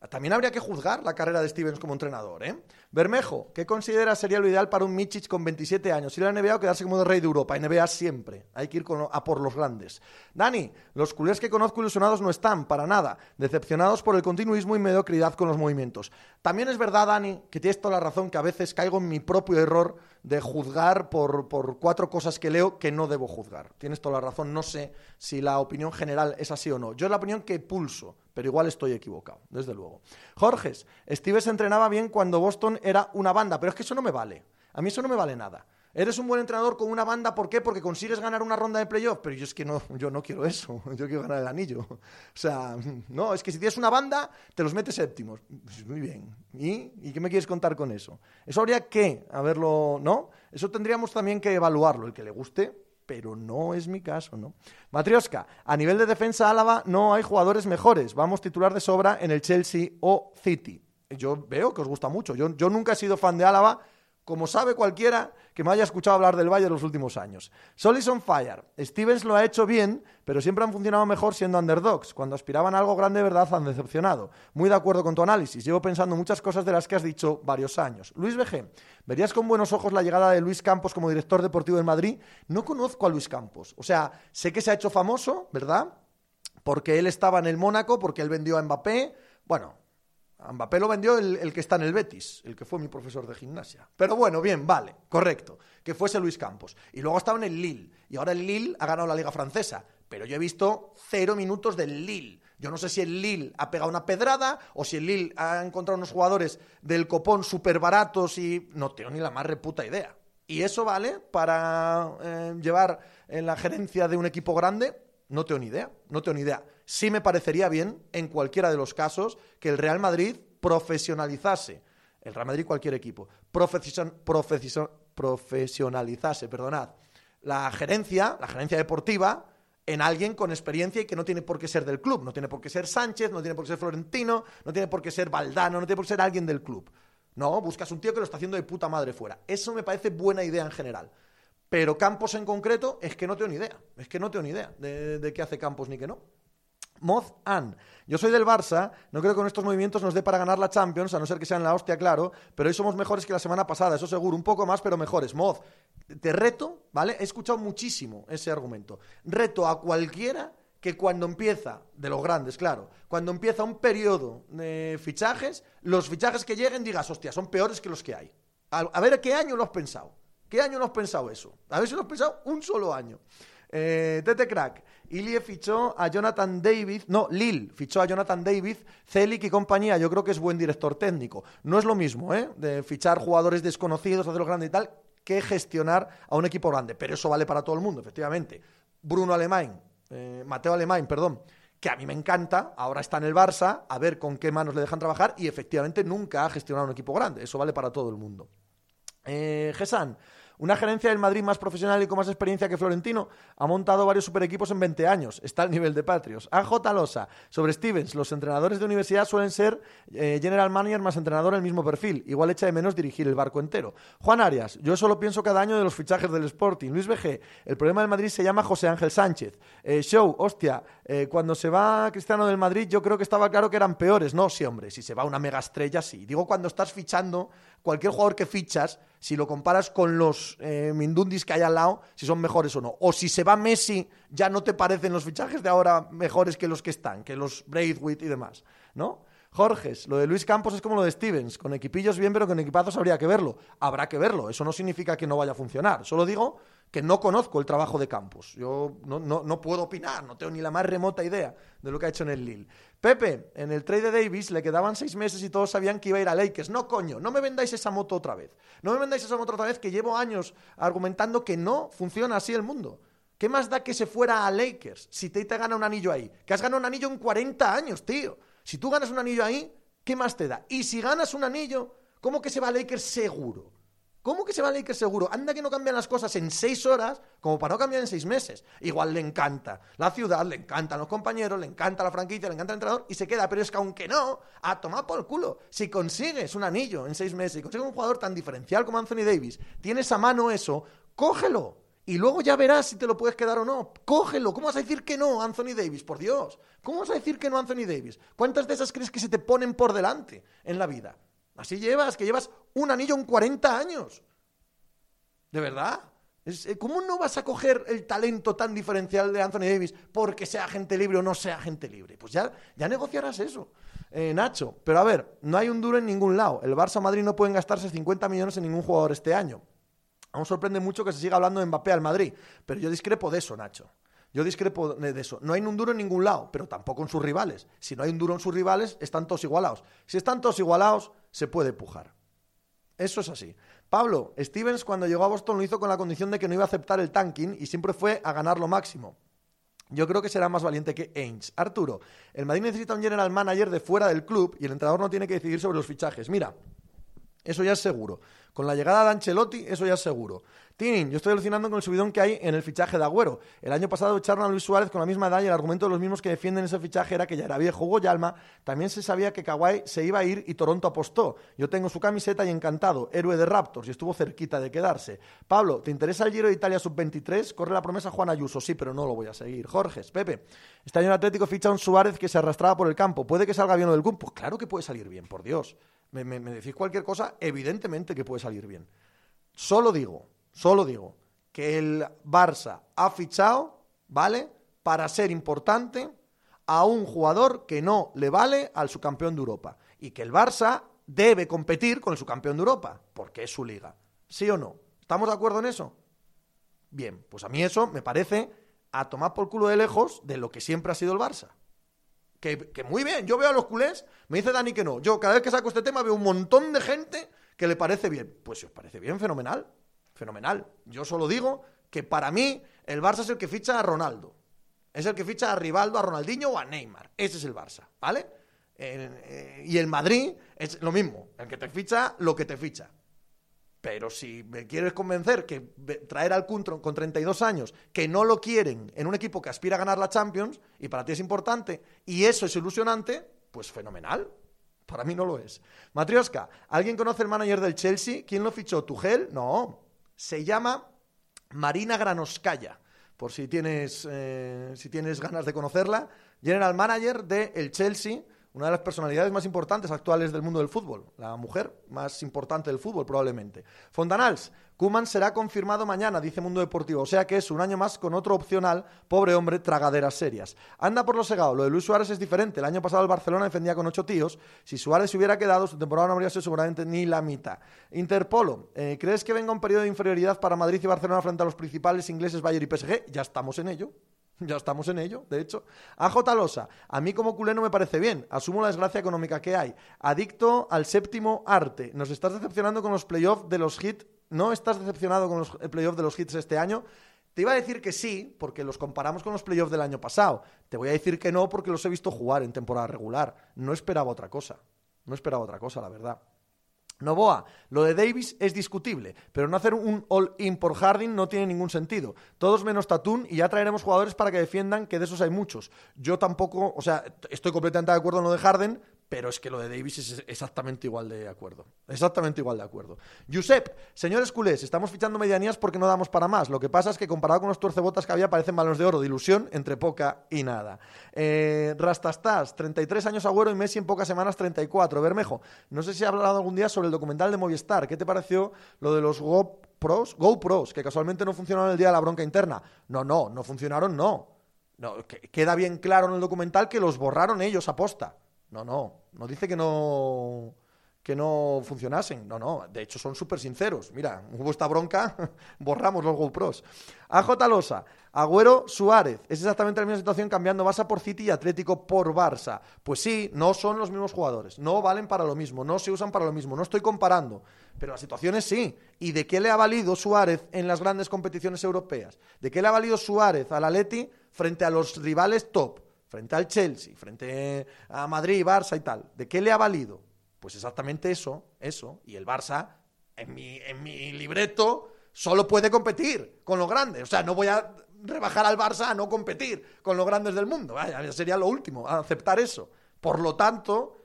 También habría que juzgar la carrera de Stevens como entrenador, ¿eh? Bermejo, ¿qué considera sería lo ideal para un Michich con 27 años? Ir a la NBA o quedarse como el rey de Europa. NBA siempre. Hay que ir a por los grandes. Dani, los culés que conozco ilusionados no están, para nada. Decepcionados por el continuismo y mediocridad con los movimientos. También es verdad, Dani, que tienes toda la razón que a veces caigo en mi propio error de juzgar por, por cuatro cosas que leo que no debo juzgar. Tienes toda la razón. No sé si la opinión general es así o no. Yo es la opinión que pulso pero igual estoy equivocado, desde luego. Jorges, Steve entrenaba bien cuando Boston era una banda, pero es que eso no me vale. A mí eso no me vale nada. Eres un buen entrenador con una banda, ¿por qué? Porque consigues ganar una ronda de playoff. Pero yo es que no, yo no quiero eso. Yo quiero ganar el anillo. O sea, no, es que si tienes una banda, te los metes séptimos. Pues muy bien. ¿Y? ¿Y qué me quieres contar con eso? Eso habría que haberlo, ¿no? Eso tendríamos también que evaluarlo. El que le guste, pero no es mi caso, ¿no? Matrioska, a nivel de defensa Álava no hay jugadores mejores. Vamos titular de sobra en el Chelsea o City. Yo veo que os gusta mucho. Yo, yo nunca he sido fan de Álava como sabe cualquiera que me haya escuchado hablar del en los últimos años. Solis on fire. Stevens lo ha hecho bien, pero siempre han funcionado mejor siendo underdogs. Cuando aspiraban a algo grande de verdad han decepcionado. Muy de acuerdo con tu análisis. Llevo pensando muchas cosas de las que has dicho varios años. Luis BG, ¿verías con buenos ojos la llegada de Luis Campos como director deportivo en Madrid? No conozco a Luis Campos. O sea, sé que se ha hecho famoso, ¿verdad? Porque él estaba en el Mónaco, porque él vendió a Mbappé. Bueno, a Mbappé lo vendió el, que está en el Betis, el que fue mi profesor de gimnasia. Pero bueno, bien, vale, correcto. Que fuese Luis Campos. Y luego estaba en el Lille. Y ahora el Lille ha ganado la Liga Francesa. Pero yo he visto cero minutos del Lille. Yo no sé si el Lille ha pegado una pedrada o si el Lille ha encontrado unos jugadores del copón súper baratos y no tengo ni la más reputa idea. ¿Y eso vale para eh, llevar en la gerencia de un equipo grande? No tengo ni idea, no tengo ni idea sí me parecería bien, en cualquiera de los casos, que el Real Madrid profesionalizase, el Real Madrid cualquier equipo, profesionalizase, perdonad, la gerencia, la gerencia deportiva, en alguien con experiencia y que no tiene por qué ser del club. No tiene por qué ser Sánchez, no tiene por qué ser Florentino, no tiene por qué ser Valdano, no tiene por qué ser alguien del club. No, buscas un tío que lo está haciendo de puta madre fuera. Eso me parece buena idea en general. Pero Campos en concreto es que no tengo ni idea. Es que no tengo ni idea de, qué hace Campos ni qué no. Moz An. Yo soy del Barça, no creo que con estos movimientos nos dé para ganar la Champions, a no ser que sean la hostia, claro, pero hoy somos mejores que la semana pasada, eso seguro, un poco más, pero mejores. Moz, te reto, ¿vale? He escuchado muchísimo ese argumento. Reto a cualquiera que cuando empieza, de los grandes, claro, cuando empieza un periodo de fichajes, los fichajes que lleguen digas, hostia, son peores que los que hay. A, ver, ¿qué año lo has pensado? ¿Qué año lo has pensado eso? A si lo has pensado un solo año. Eh, Tete Crack. Ilie fichó a Jonathan David, no, Lil fichó a Jonathan David, Celic y compañía, yo creo que es buen director técnico. No es lo mismo, ¿eh? De fichar jugadores desconocidos, hacerlos grandes y tal, que gestionar a un equipo grande. Pero eso vale para todo el mundo, efectivamente. Bruno Alemán, eh, Mateo Alemán, perdón, que a mí me encanta, ahora está en el Barça, a ver con qué manos le dejan trabajar y efectivamente nunca ha gestionado un equipo grande, eso vale para todo el mundo. Eh, Gesan, una gerencia del Madrid más profesional y con más experiencia que Florentino ha montado varios super equipos en 20 años. Está al nivel de Patrios. AJ Losa. Sobre Stevens, los entrenadores de universidad suelen ser eh, general manager más entrenador el mismo perfil. Igual echa de menos dirigir el barco entero. Juan Arias. Yo solo pienso cada año de los fichajes del Sporting. Luis BG. El problema del Madrid se llama José Ángel Sánchez. Eh, show, hostia. Eh, cuando se va Cristiano del Madrid, yo creo que estaba claro que eran peores. No, sí, hombre. Si se va una mega estrella, sí. Digo, cuando estás fichando, cualquier jugador que fichas si lo comparas con los eh, Mindundis que hay al lado, si son mejores o no. O si se va Messi, ya no te parecen los fichajes de ahora mejores que los que están, que los Braithwaite y demás, ¿no? Jorges, lo de Luis Campos es como lo de Stevens, con equipillos bien, pero con equipazos habría que verlo. Habrá que verlo, eso no significa que no vaya a funcionar. Solo digo que no conozco el trabajo de Campos. Yo no, no, puedo opinar, no tengo ni la más remota idea de lo que ha hecho en el Lille. Pepe, en el trade de Davis le quedaban seis meses y todos sabían que iba a ir a Lakers. No, coño, no me vendáis esa moto otra vez. No me vendáis esa moto otra vez que llevo años argumentando que no funciona así el mundo. ¿Qué más da que se fuera a Lakers si te gana un anillo ahí? Que has ganado un anillo en 40 años, tío. Si tú ganas un anillo ahí, ¿qué más te da? Y si ganas un anillo, ¿cómo que se va Lakers seguro? ¿Cómo que se va Lakers seguro? Anda que no cambian las cosas en seis horas como para no cambiar en seis meses. Igual le encanta la ciudad, le encantan los compañeros, le encanta la franquicia, le encanta el entrenador y se queda. Pero es que aunque no, a tomar por el culo. Si consigues un anillo en seis meses y consigues un jugador tan diferencial como Anthony Davis, tienes a mano eso, cógelo. Y luego ya verás si te lo puedes quedar o no. Cógelo. ¿Cómo vas a decir que no, Anthony Davis? Por Dios. ¿Cómo vas a decir que no, Anthony Davis? ¿Cuántas de esas crees que se te ponen por delante en la vida? Así llevas, que llevas un anillo en 40 años. ¿De verdad? Eh, ¿Cómo no vas a coger el talento tan diferencial de Anthony Davis porque sea gente libre o no sea gente libre? Pues ya, ya negociarás eso, eh, Nacho. Pero a ver, no hay un duro en ningún lado. El Barça Madrid no pueden gastarse 50 millones en ningún jugador este año. Aún sorprende mucho que se siga hablando de Mbappé al Madrid, pero yo discrepo de eso, Nacho. Yo discrepo de eso. No hay un duro en ningún lado, pero tampoco en sus rivales. Si no hay un duro en sus rivales, están todos igualados. Si están todos igualados, se puede pujar. Eso es así. Pablo, Stevens cuando llegó a Boston lo hizo con la condición de que no iba a aceptar el tanking y siempre fue a ganar lo máximo. Yo creo que será más valiente que Ainge. Arturo, el Madrid necesita un general manager de fuera del club y el entrenador no tiene que decidir sobre los fichajes. Mira, eso ya es seguro. Con la llegada de Ancelotti, eso ya es seguro. Tinin, yo estoy alucinando con el subidón que hay en el fichaje de Agüero. El año pasado echaron a Luis Suárez con la misma edad y el argumento de los mismos que defienden ese fichaje era que ya era viejo Hugo Yalma. También se sabía que Kawhi se iba a ir y Toronto apostó. Yo tengo su camiseta y encantado, héroe de Raptors, y estuvo cerquita de quedarse. Pablo, ¿te interesa el Giro de Italia sub-23? Corre la promesa Juan Ayuso, sí, pero no lo voy a seguir. Jorge, Pepe, este año el Atlético ficha a un Suárez que se arrastraba por el campo. ¿Puede que salga bien lo del CUM? Pues claro que puede salir bien, por Dios. Me decís cualquier cosa, evidentemente que puede salir bien. Solo digo, solo digo que el Barça ha fichado, ¿vale? Para ser importante a un jugador que no le vale al subcampeón de Europa. Y que el Barça debe competir con el subcampeón de Europa, porque es su liga. ¿Sí o no? ¿Estamos de acuerdo en eso? Bien, pues a mí eso me parece a tomar por culo de lejos de lo que siempre ha sido el Barça. Que, muy bien, yo veo a los culés, me dice Dani que no. Yo cada vez que saco este tema veo un montón de gente que le parece bien. Pues si os parece bien, fenomenal fenomenal. Yo solo digo que para mí el Barça es el que ficha a Ronaldo. Es el que ficha a Rivaldo, a Ronaldinho o a Neymar. Ese es el Barça, ¿vale? Eh, y el Madrid es lo mismo, el que te ficha lo que te ficha. Pero si me quieres convencer que traer al Cuntron con 32 años, que no lo quieren en un equipo que aspira a ganar la Champions, y para ti es importante, y eso es ilusionante, pues fenomenal. Para mí no lo es. Matrioska, ¿alguien conoce el manager del Chelsea? ¿Quién lo fichó? ¿Tugel? No. Se llama Marina Granoskaya, por si tienes, eh, si tienes ganas de conocerla. General Manager de el Chelsea, una de las personalidades más importantes actuales del mundo del fútbol, la mujer más importante del fútbol probablemente. Fontanals, Kuman será confirmado mañana, dice Mundo Deportivo, o sea que es un año más con otro opcional, pobre hombre, tragaderas serias. Anda por lo segado, lo de Luis Suárez es diferente, el año pasado el Barcelona defendía con ocho tíos, si Suárez se hubiera quedado, su temporada no habría sido seguramente ni la mitad. Interpolo, eh, ¿crees que venga un periodo de inferioridad para Madrid y Barcelona frente a los principales ingleses Bayern y PSG? Ya estamos en ello. Ya estamos en ello, de hecho. AJ Losa, a mí como culé no me parece bien. Asumo la desgracia económica que hay. Adicto al séptimo arte. Nos estás decepcionando con los playoffs de los hits. ¿No estás decepcionado con los playoffs de los hits este año? Te iba a decir que sí, porque los comparamos con los playoffs del año pasado. Te voy a decir que no, porque los he visto jugar en temporada regular. No esperaba otra cosa. No esperaba otra cosa, la verdad. Novoa, lo de Davis es discutible, pero no hacer un all-in por Harding no tiene ningún sentido. Todos menos Tatún y ya traeremos jugadores para que defiendan, que de esos hay muchos. Yo tampoco, o sea, estoy completamente de acuerdo en lo de Harden, pero es que lo de Davis es exactamente igual de acuerdo. Exactamente igual de acuerdo. Josep, señores culés, estamos fichando medianías porque no damos para más. Lo que pasa es que comparado con los tuercebotas que había, parecen balones de oro, de ilusión entre poca y nada. Eh, Rastastas, 33 años Agüero y Messi en pocas semanas 34. Bermejo, no sé si ha hablado algún día sobre el documental de Movistar. ¿Qué te pareció lo de los GoPros? GoPros, que casualmente no funcionaron el día de la bronca interna. No, no, no funcionaron, no. queda bien claro en el documental que los borraron ellos a posta. No, no, no dice que no que no funcionasen. No, no, de hecho son súper sinceros. Mira, hubo esta bronca, borramos los GoPros. AJ Losa, Agüero Suárez. Es exactamente la misma situación cambiando Barça por City y Atlético por Barça. Pues sí, no son los mismos jugadores, no valen para lo mismo, no se usan para lo mismo, no estoy comparando. Pero las situaciones sí. ¿Y de qué le ha valido Suárez en las grandes competiciones europeas? ¿De qué le ha valido Suárez al Atleti frente a los rivales top? Frente al Chelsea, frente a Madrid, Barça y tal, ¿de qué le ha valido? Pues exactamente eso, eso. Y el Barça, en mi, en mi libreto, solo puede competir con los grandes. O sea, no voy a rebajar al Barça a no competir con los grandes del mundo. Vaya, sería lo último, aceptar eso. Por lo tanto,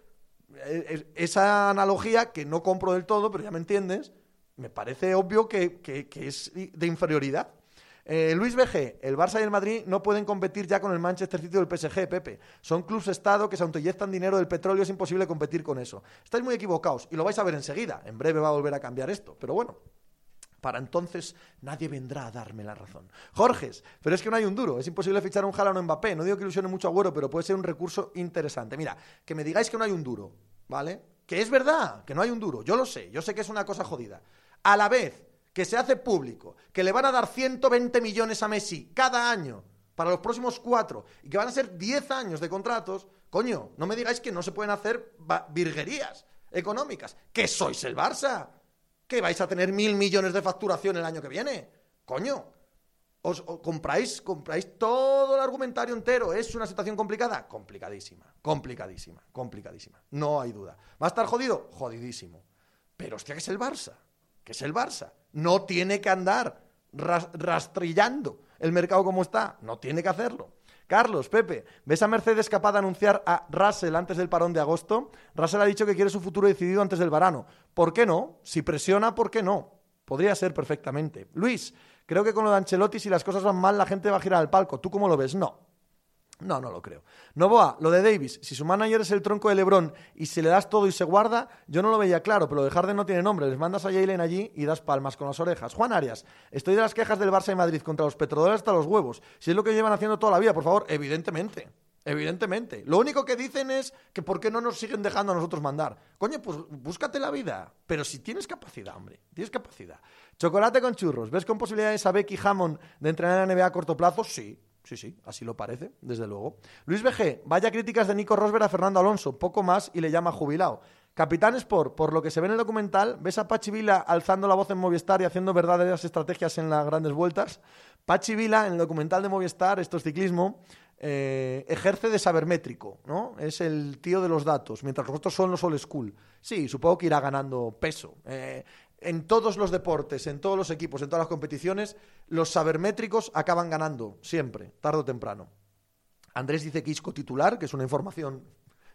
e, e, esa analogía que no compro del todo, pero ya me entiendes, me parece obvio que, que es de inferioridad. Eh, Luis BG, el Barça y el Madrid no pueden competir ya con el Manchester City o el PSG, Pepe. Son clubes Estado que se autoinyectan dinero del petróleo, es imposible competir con eso. Estáis muy equivocados y lo vais a ver enseguida. En breve va a volver a cambiar esto, pero bueno. Para entonces nadie vendrá a darme la razón. Jorges, pero es que no hay un duro. Es imposible fichar un Jalano Mbappé. No digo que ilusione mucho a Agüero, pero puede ser un recurso interesante. Mira, que me digáis que no hay un duro, ¿vale? Que es verdad, que no hay un duro. Yo lo sé, yo sé que es una cosa jodida. A la vez, que se hace público, que le van a dar 120 millones a Messi cada año para los próximos cuatro y que van a ser 10 años de contratos, coño, no me digáis que no se pueden hacer virguerías económicas. ¿Que sois el Barça? ¿Que vais a tener mil millones de facturación el año que viene? Coño, os, compráis, compráis todo el argumentario entero. ¿Es una situación complicada? Complicadísima, complicadísima, complicadísima. No hay duda. ¿Va a estar jodido? Jodidísimo. Pero hostia, que es el Barça. Es el Barça. No tiene que andar rastrillando el mercado como está. No tiene que hacerlo. Carlos, Pepe, ¿ves a Mercedes capaz de anunciar a Russell antes del parón de agosto? Russell ha dicho que quiere su futuro decidido antes del verano. ¿Por qué no? Si presiona, ¿por qué no? Podría ser perfectamente. Luis, creo que con lo de Ancelotti, si las cosas van mal, la gente va a girar al palco. ¿Tú cómo lo ves? No. No, no lo creo. Novoa, lo de Davis, si su manager es el tronco de Lebron y si le das todo y se guarda, yo no lo veía claro, pero lo de Harden no tiene nombre. Les mandas a Jalen allí y das palmas con las orejas. Juan Arias, estoy de las quejas del Barça y Madrid contra los petrodólares hasta los huevos. Si es lo que llevan haciendo toda la vida, por favor, evidentemente. Evidentemente. Lo único que dicen es que por qué no nos siguen dejando a nosotros mandar. Coño, pues búscate la vida. Pero si tienes capacidad, hombre. Tienes capacidad. Chocolate con churros. ¿Ves con posibilidades a Becky Hammond de entrenar en la NBA a corto plazo? Sí. Sí, sí, así lo parece, desde luego. Luis BG, vaya críticas de Nico Rosberg a Fernando Alonso, poco más y le llama jubilado. Capitán Sport, por lo que se ve en el documental, ves a Pachi Vila alzando la voz en Movistar y haciendo verdaderas estrategias en las grandes vueltas. Pachi Vila, en el documental de Movistar, esto es ciclismo, eh, ejerce de sabermétrico, ¿no? Es el tío de los datos, mientras los otros son los old school. Sí, supongo que irá ganando peso. Eh, en todos los deportes, en todos los equipos, en todas las competiciones, los sabermétricos acaban ganando, siempre, tarde o temprano. Andrés dice que Isco titular, que es una información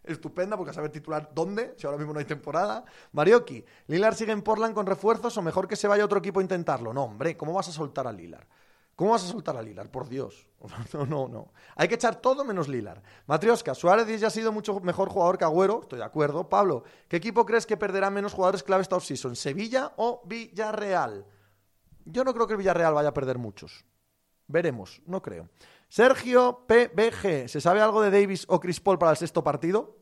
estupenda, porque a saber titular dónde, si ahora mismo no hay temporada. Marioki, ¿Lilar sigue en Portland con refuerzos o mejor que se vaya otro equipo a intentarlo? No, hombre, ¿cómo vas a soltar a Lilar? ¿Cómo vas a soltar a Lilar? Por Dios. No, no, no. Hay que echar todo menos Lilar. Matrioska, Suárez ya ha sido mucho mejor jugador que Agüero. Estoy de acuerdo. Pablo, ¿qué equipo crees que perderá menos jugadores clave esta offseason? ¿Sevilla o Villarreal? Yo no creo que el Villarreal vaya a perder muchos. Veremos, no creo. Sergio PBG, ¿se sabe algo de Davis o Chris Paul para el sexto partido?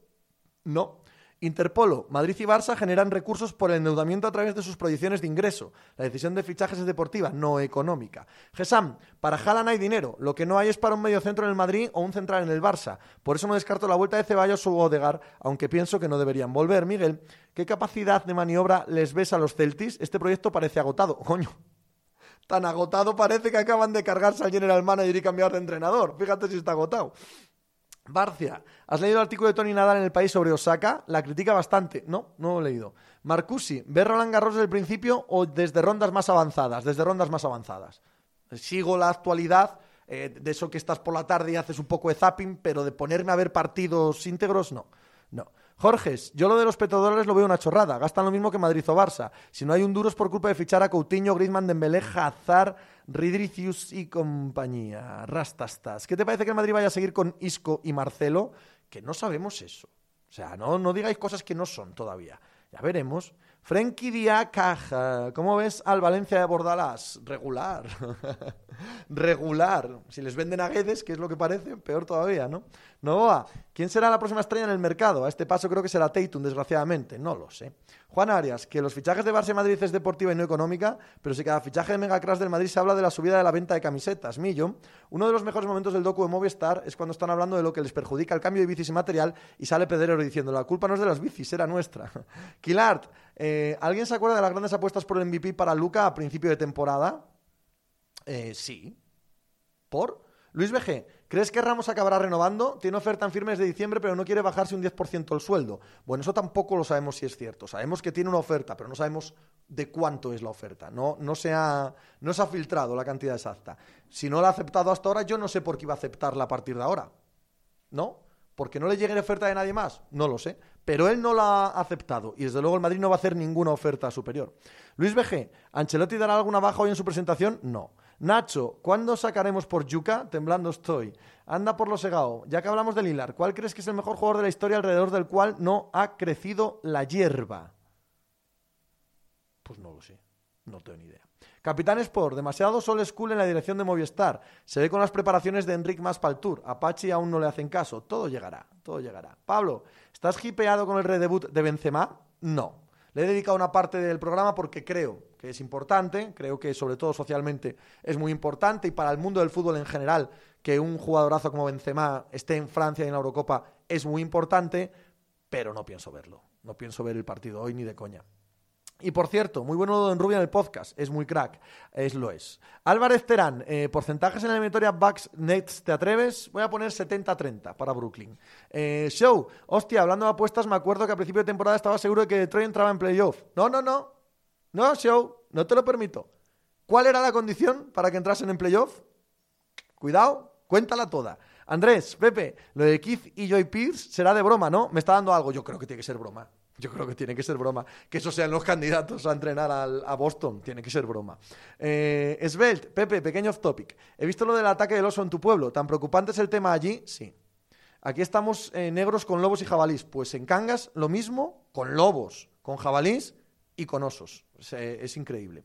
No. Interpolo, Madrid y Barça generan recursos por el endeudamiento a través de sus proyecciones de ingreso. La decisión de fichajes es deportiva, no económica. Gesam, para Jalan hay dinero. Lo que no hay es para un medio centro en el Madrid o un central en el Barça. Por eso no descarto la vuelta de Ceballos o Odegar, aunque pienso que no deberían volver. Miguel, ¿qué capacidad de maniobra les ves a los Celtis? Este proyecto parece agotado. Coño, Tan agotado parece que acaban de cargarse al general manager y cambiar de entrenador. Fíjate si está agotado. Barcia, ¿has leído el artículo de Tony Nadal en El País sobre Osaka? La critica bastante. No, no lo he leído. Marcusi, ¿ves Roland Garros desde el principio o desde rondas más avanzadas? Desde rondas más avanzadas. Sigo la actualidad, eh, de eso que estás por la tarde y haces un poco de zapping, pero de ponerme a ver partidos íntegros, no. No. Jorges, yo lo de los petrodólares lo veo una chorrada. Gastan lo mismo que Madrid o Barça. Si no hay un duro es por culpa de fichar a Coutinho, Griezmann, Dembélé, Hazard, Ridricius y compañía. Rastastas. ¿Qué te parece que el Madrid vaya a seguir con Isco y Marcelo? Que no sabemos eso. O sea, no, no digáis cosas que no son todavía. Ya veremos. Frenkie Díaz Caja. ¿Cómo ves al Valencia de Bordalás? Regular. Regular. Si les venden a Guedes, que es lo que parece, peor todavía, ¿no? Novoa, ¿quién será la próxima estrella en el mercado? A este paso creo que será Tatum, desgraciadamente. No lo sé. Juan Arias, que los fichajes de Barça Madrid es deportiva y no económica, pero si cada fichaje de Mega Crash del Madrid se habla de la subida de la venta de camisetas. Millo, uno de los mejores momentos del docu de Movistar es cuando están hablando de lo que les perjudica el cambio de bicis y material y sale Pedrero diciendo, la culpa no es de las bicis, era nuestra. Kilart, eh, ¿alguien se acuerda de las grandes apuestas por el MVP para Luca a principio de temporada? Eh, sí. ¿Por? Luis BG, ¿crees que Ramos acabará renovando? Tiene oferta en firmes de diciembre, pero no quiere bajarse un 10% el sueldo. Bueno, eso tampoco lo sabemos si es cierto. Sabemos que tiene una oferta, pero no sabemos de cuánto es la oferta. No, no, se, ha, no se ha filtrado la cantidad exacta. Si no la ha aceptado hasta ahora, yo no sé por qué iba a aceptarla a partir de ahora. ¿No? ¿Porque no le llegue oferta de nadie más? No lo sé. Pero él no la ha aceptado y desde luego el Madrid no va a hacer ninguna oferta superior. Luis BG, ¿Ancelotti dará alguna baja hoy en su presentación? No. Nacho, ¿cuándo sacaremos por Yuca? Temblando estoy. Anda por lo segao. Ya que hablamos de Lilar, ¿cuál crees que es el mejor jugador de la historia alrededor del cual no ha crecido la hierba? Pues no lo sé. No tengo ni idea. Capitán Sport, demasiado sol school en la dirección de Movistar. Se ve con las preparaciones de Enric Maspaltur. Apache aún no le hacen caso. Todo llegará, todo llegará. Pablo, ¿estás hipeado con el redebut de Benzema? No. Le he dedicado una parte del programa porque creo que es importante, creo que sobre todo socialmente es muy importante y para el mundo del fútbol en general que un jugadorazo como Benzema esté en Francia y en la Eurocopa es muy importante, pero no pienso verlo. No pienso ver el partido hoy ni de coña. Y por cierto, muy bueno Don Rubio en el podcast, es muy crack, es lo es. Álvarez Terán, eh, porcentajes en la eliminatoria Bucks Nets, ¿te atreves? Voy a poner 70-30 para Brooklyn. Eh, show, hostia, hablando de apuestas, me acuerdo que a principio de temporada estaba seguro de que Detroit entraba en playoff. No, no, no, no, Show, no te lo permito. ¿Cuál era la condición para que entrasen en playoff? Cuidado, cuéntala toda. Andrés, Pepe, lo de Keith y Joy Pierce será de broma, ¿no? Me está dando algo, yo creo que tiene que ser broma. Yo creo que tiene que ser broma. Que esos sean los candidatos a entrenar a Boston. Tiene que ser broma. Eh, Pepe, pequeño off topic. He visto lo del ataque del oso en tu pueblo. ¿Tan preocupante es el tema allí? Sí. Aquí estamos eh, negros con lobos y jabalís. Pues en Cangas lo mismo con lobos, con jabalís y con osos. Es, increíble.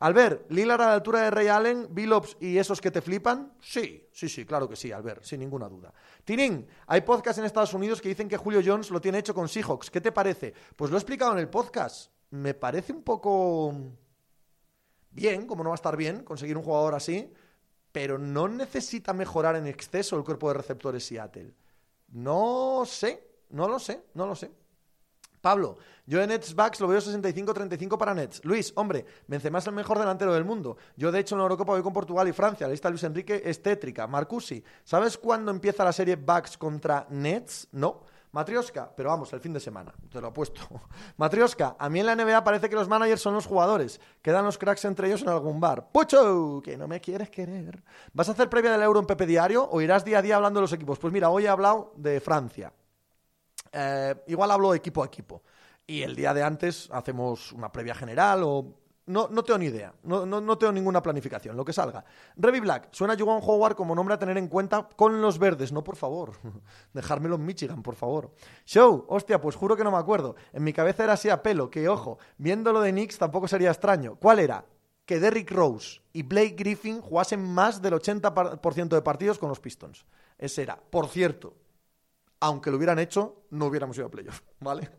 Albert, ¿Lilar a la altura de Ray Allen, Billops y esos que te flipan? Sí, sí, sí, claro que sí, Albert, sin ninguna duda. Tinín, hay podcasts en Estados Unidos que dicen que Julio Jones lo tiene hecho con Seahawks. ¿Qué te parece? Pues lo he explicado en el podcast. Me parece un poco bien, como no va a estar bien conseguir un jugador así, pero no necesita mejorar en exceso el cuerpo de receptores Seattle. No sé, no lo sé, no lo sé. Pablo, yo en Nets Bucks lo veo 65-35 para Nets. Luis, hombre, Benzema es el mejor delantero del mundo. Yo, de hecho, en la Eurocopa voy con Portugal y Francia. La lista Luis Enrique es tétrica. Marcusi, ¿sabes cuándo empieza la serie Bucks contra Nets? No. Matrioska, pero vamos, el fin de semana, te lo apuesto. Matrioska, a mí en la NBA parece que los managers son los jugadores. Quedan los cracks entre ellos en algún bar. ¡Pucho! Que no me quieres querer. ¿Vas a hacer previa del Euro en Pepe Diario o irás día a día hablando de los equipos? Pues mira, hoy he hablado de Francia. Eh, igual hablo equipo a equipo. Y el día de antes hacemos una previa general o... No, no tengo ni idea, no, no, tengo ninguna planificación, lo que salga. Revi Black, suena Juwan Howard como nombre a tener en cuenta con los verdes, no por favor. Dejármelo en Michigan, por favor. Show, hostia, pues juro que no me acuerdo. En mi cabeza era así a pelo, que ojo, viéndolo de Knicks tampoco sería extraño. ¿Cuál era? Que Derrick Rose y Blake Griffin jugasen más del 80% de partidos con los Pistons. Ese era. Por cierto, aunque lo hubieran hecho, no hubiéramos ido a playoff, ¿vale?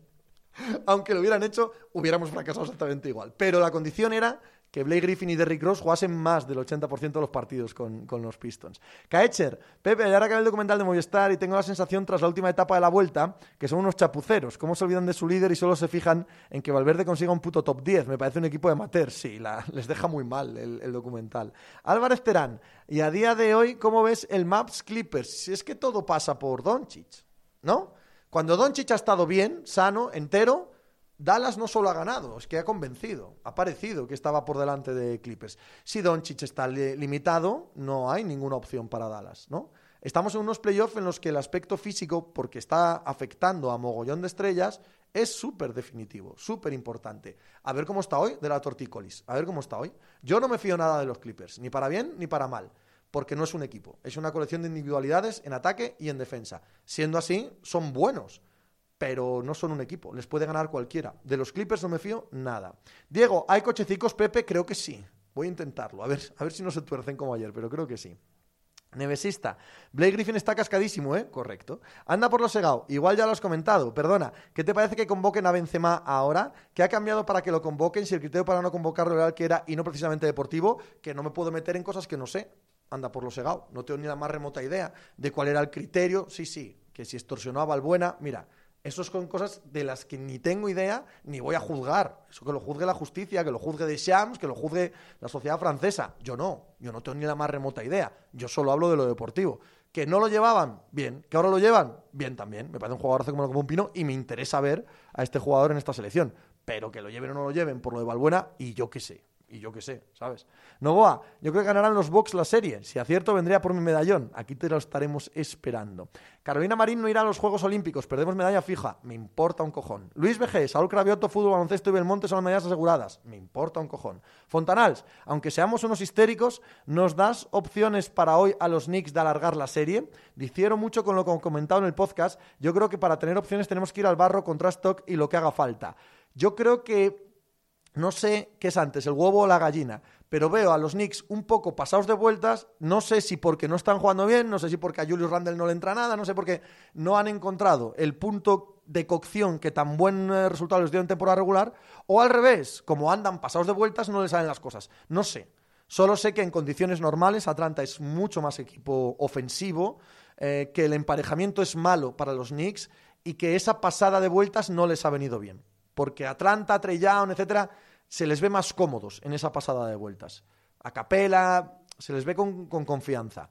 Aunque lo hubieran hecho, hubiéramos fracasado exactamente igual. Pero la condición era que Blake Griffin y Derrick Ross jugasen más del 80% de los partidos con, los Pistons. Kaecher, Pepe, ahora que el documental de Movistar y tengo la sensación tras la última etapa de la vuelta que son unos chapuceros. ¿Cómo se olvidan de su líder y solo se fijan en que Valverde consiga un puto top 10? Me parece un equipo de amateur. Sí, les deja muy mal el, el, documental. Álvarez Terán, y a día de hoy, ¿cómo ves el Maps Clippers? Si es que todo pasa por Doncic, ¿no? Cuando Doncic ha estado bien, sano, entero, Dallas no solo ha ganado, es que ha convencido, ha parecido que estaba por delante de Clippers. Si Doncic está limitado, no hay ninguna opción para Dallas, ¿no? Estamos en unos playoffs en los que el aspecto físico, porque está afectando a mogollón de estrellas, es súper definitivo, súper importante. A ver cómo está hoy de la tortícolis, a ver cómo está hoy. Yo no me fío nada de los Clippers, ni para bien ni para mal, porque no es un equipo, es una colección de individualidades en ataque y en defensa. Siendo así, son buenos pero no son un equipo, les puede ganar cualquiera. De los Clippers no me fío nada. Diego, ¿hay cochecicos, Pepe? Creo que sí. Voy a intentarlo, a ver, a ver si no se tuercen como ayer, pero creo que sí. Nevesista. Blake Griffin está cascadísimo, ¿eh? Correcto. Anda por lo segado. Igual ya lo has comentado. Perdona. ¿Qué te parece que convoquen a Benzema ahora? ¿Qué ha cambiado para que lo convoquen si el criterio para no convocarlo era el que era y no precisamente deportivo? Que no me puedo meter en cosas que no sé. Anda por lo segado. No tengo ni la más remota idea de cuál era el criterio. Sí, sí. Que si extorsionó a Balbuena. Mira, eso son cosas de las que ni tengo idea ni voy a juzgar. Eso que lo juzgue la justicia, que lo juzgue Deschamps, que lo juzgue la sociedad francesa. Yo no, yo no tengo ni la más remota idea. Yo solo hablo de lo deportivo. ¿Que no lo llevaban? Bien. ¿Que ahora lo llevan? Bien también. Me parece un jugador como, como un pino y me interesa ver a este jugador en esta selección. Pero que lo lleven o no lo lleven por lo de Valbuena y yo qué sé y yo qué sé, ¿sabes? Novoa, yo creo que ganarán los Bucks la serie. Si acierto, vendría por mi medallón. Aquí te lo estaremos esperando. Carolina Marín no irá a los Juegos Olímpicos. Perdemos medalla fija. Me importa un cojón. Luis VG, Saúl Cravioto, fútbol, baloncesto y Belmonte son las medallas aseguradas. Me importa un cojón. Fontanals, aunque seamos unos histéricos, ¿nos das opciones para hoy a los Knicks de alargar la serie? Difiero mucho con lo que comentado en el podcast. Yo creo que para tener opciones tenemos que ir al barro contra stock y lo que haga falta. Yo creo que no sé qué es antes, el huevo o la gallina, pero veo a los Knicks un poco pasados de vueltas, no sé si porque no están jugando bien, no sé si porque a Julius Randle no le entra nada, no sé por qué no han encontrado el punto de cocción que tan buen eh, resultado les dio en temporada regular, o al revés, como andan pasados de vueltas, no les salen las cosas. No sé. Solo sé que en condiciones normales Atlanta es mucho más equipo ofensivo, eh, que el emparejamiento es malo para los Knicks y que esa pasada de vueltas no les ha venido bien porque Atlanta, Young, etcétera, se les ve más cómodos en esa pasada de vueltas. A capela, se les ve con, confianza.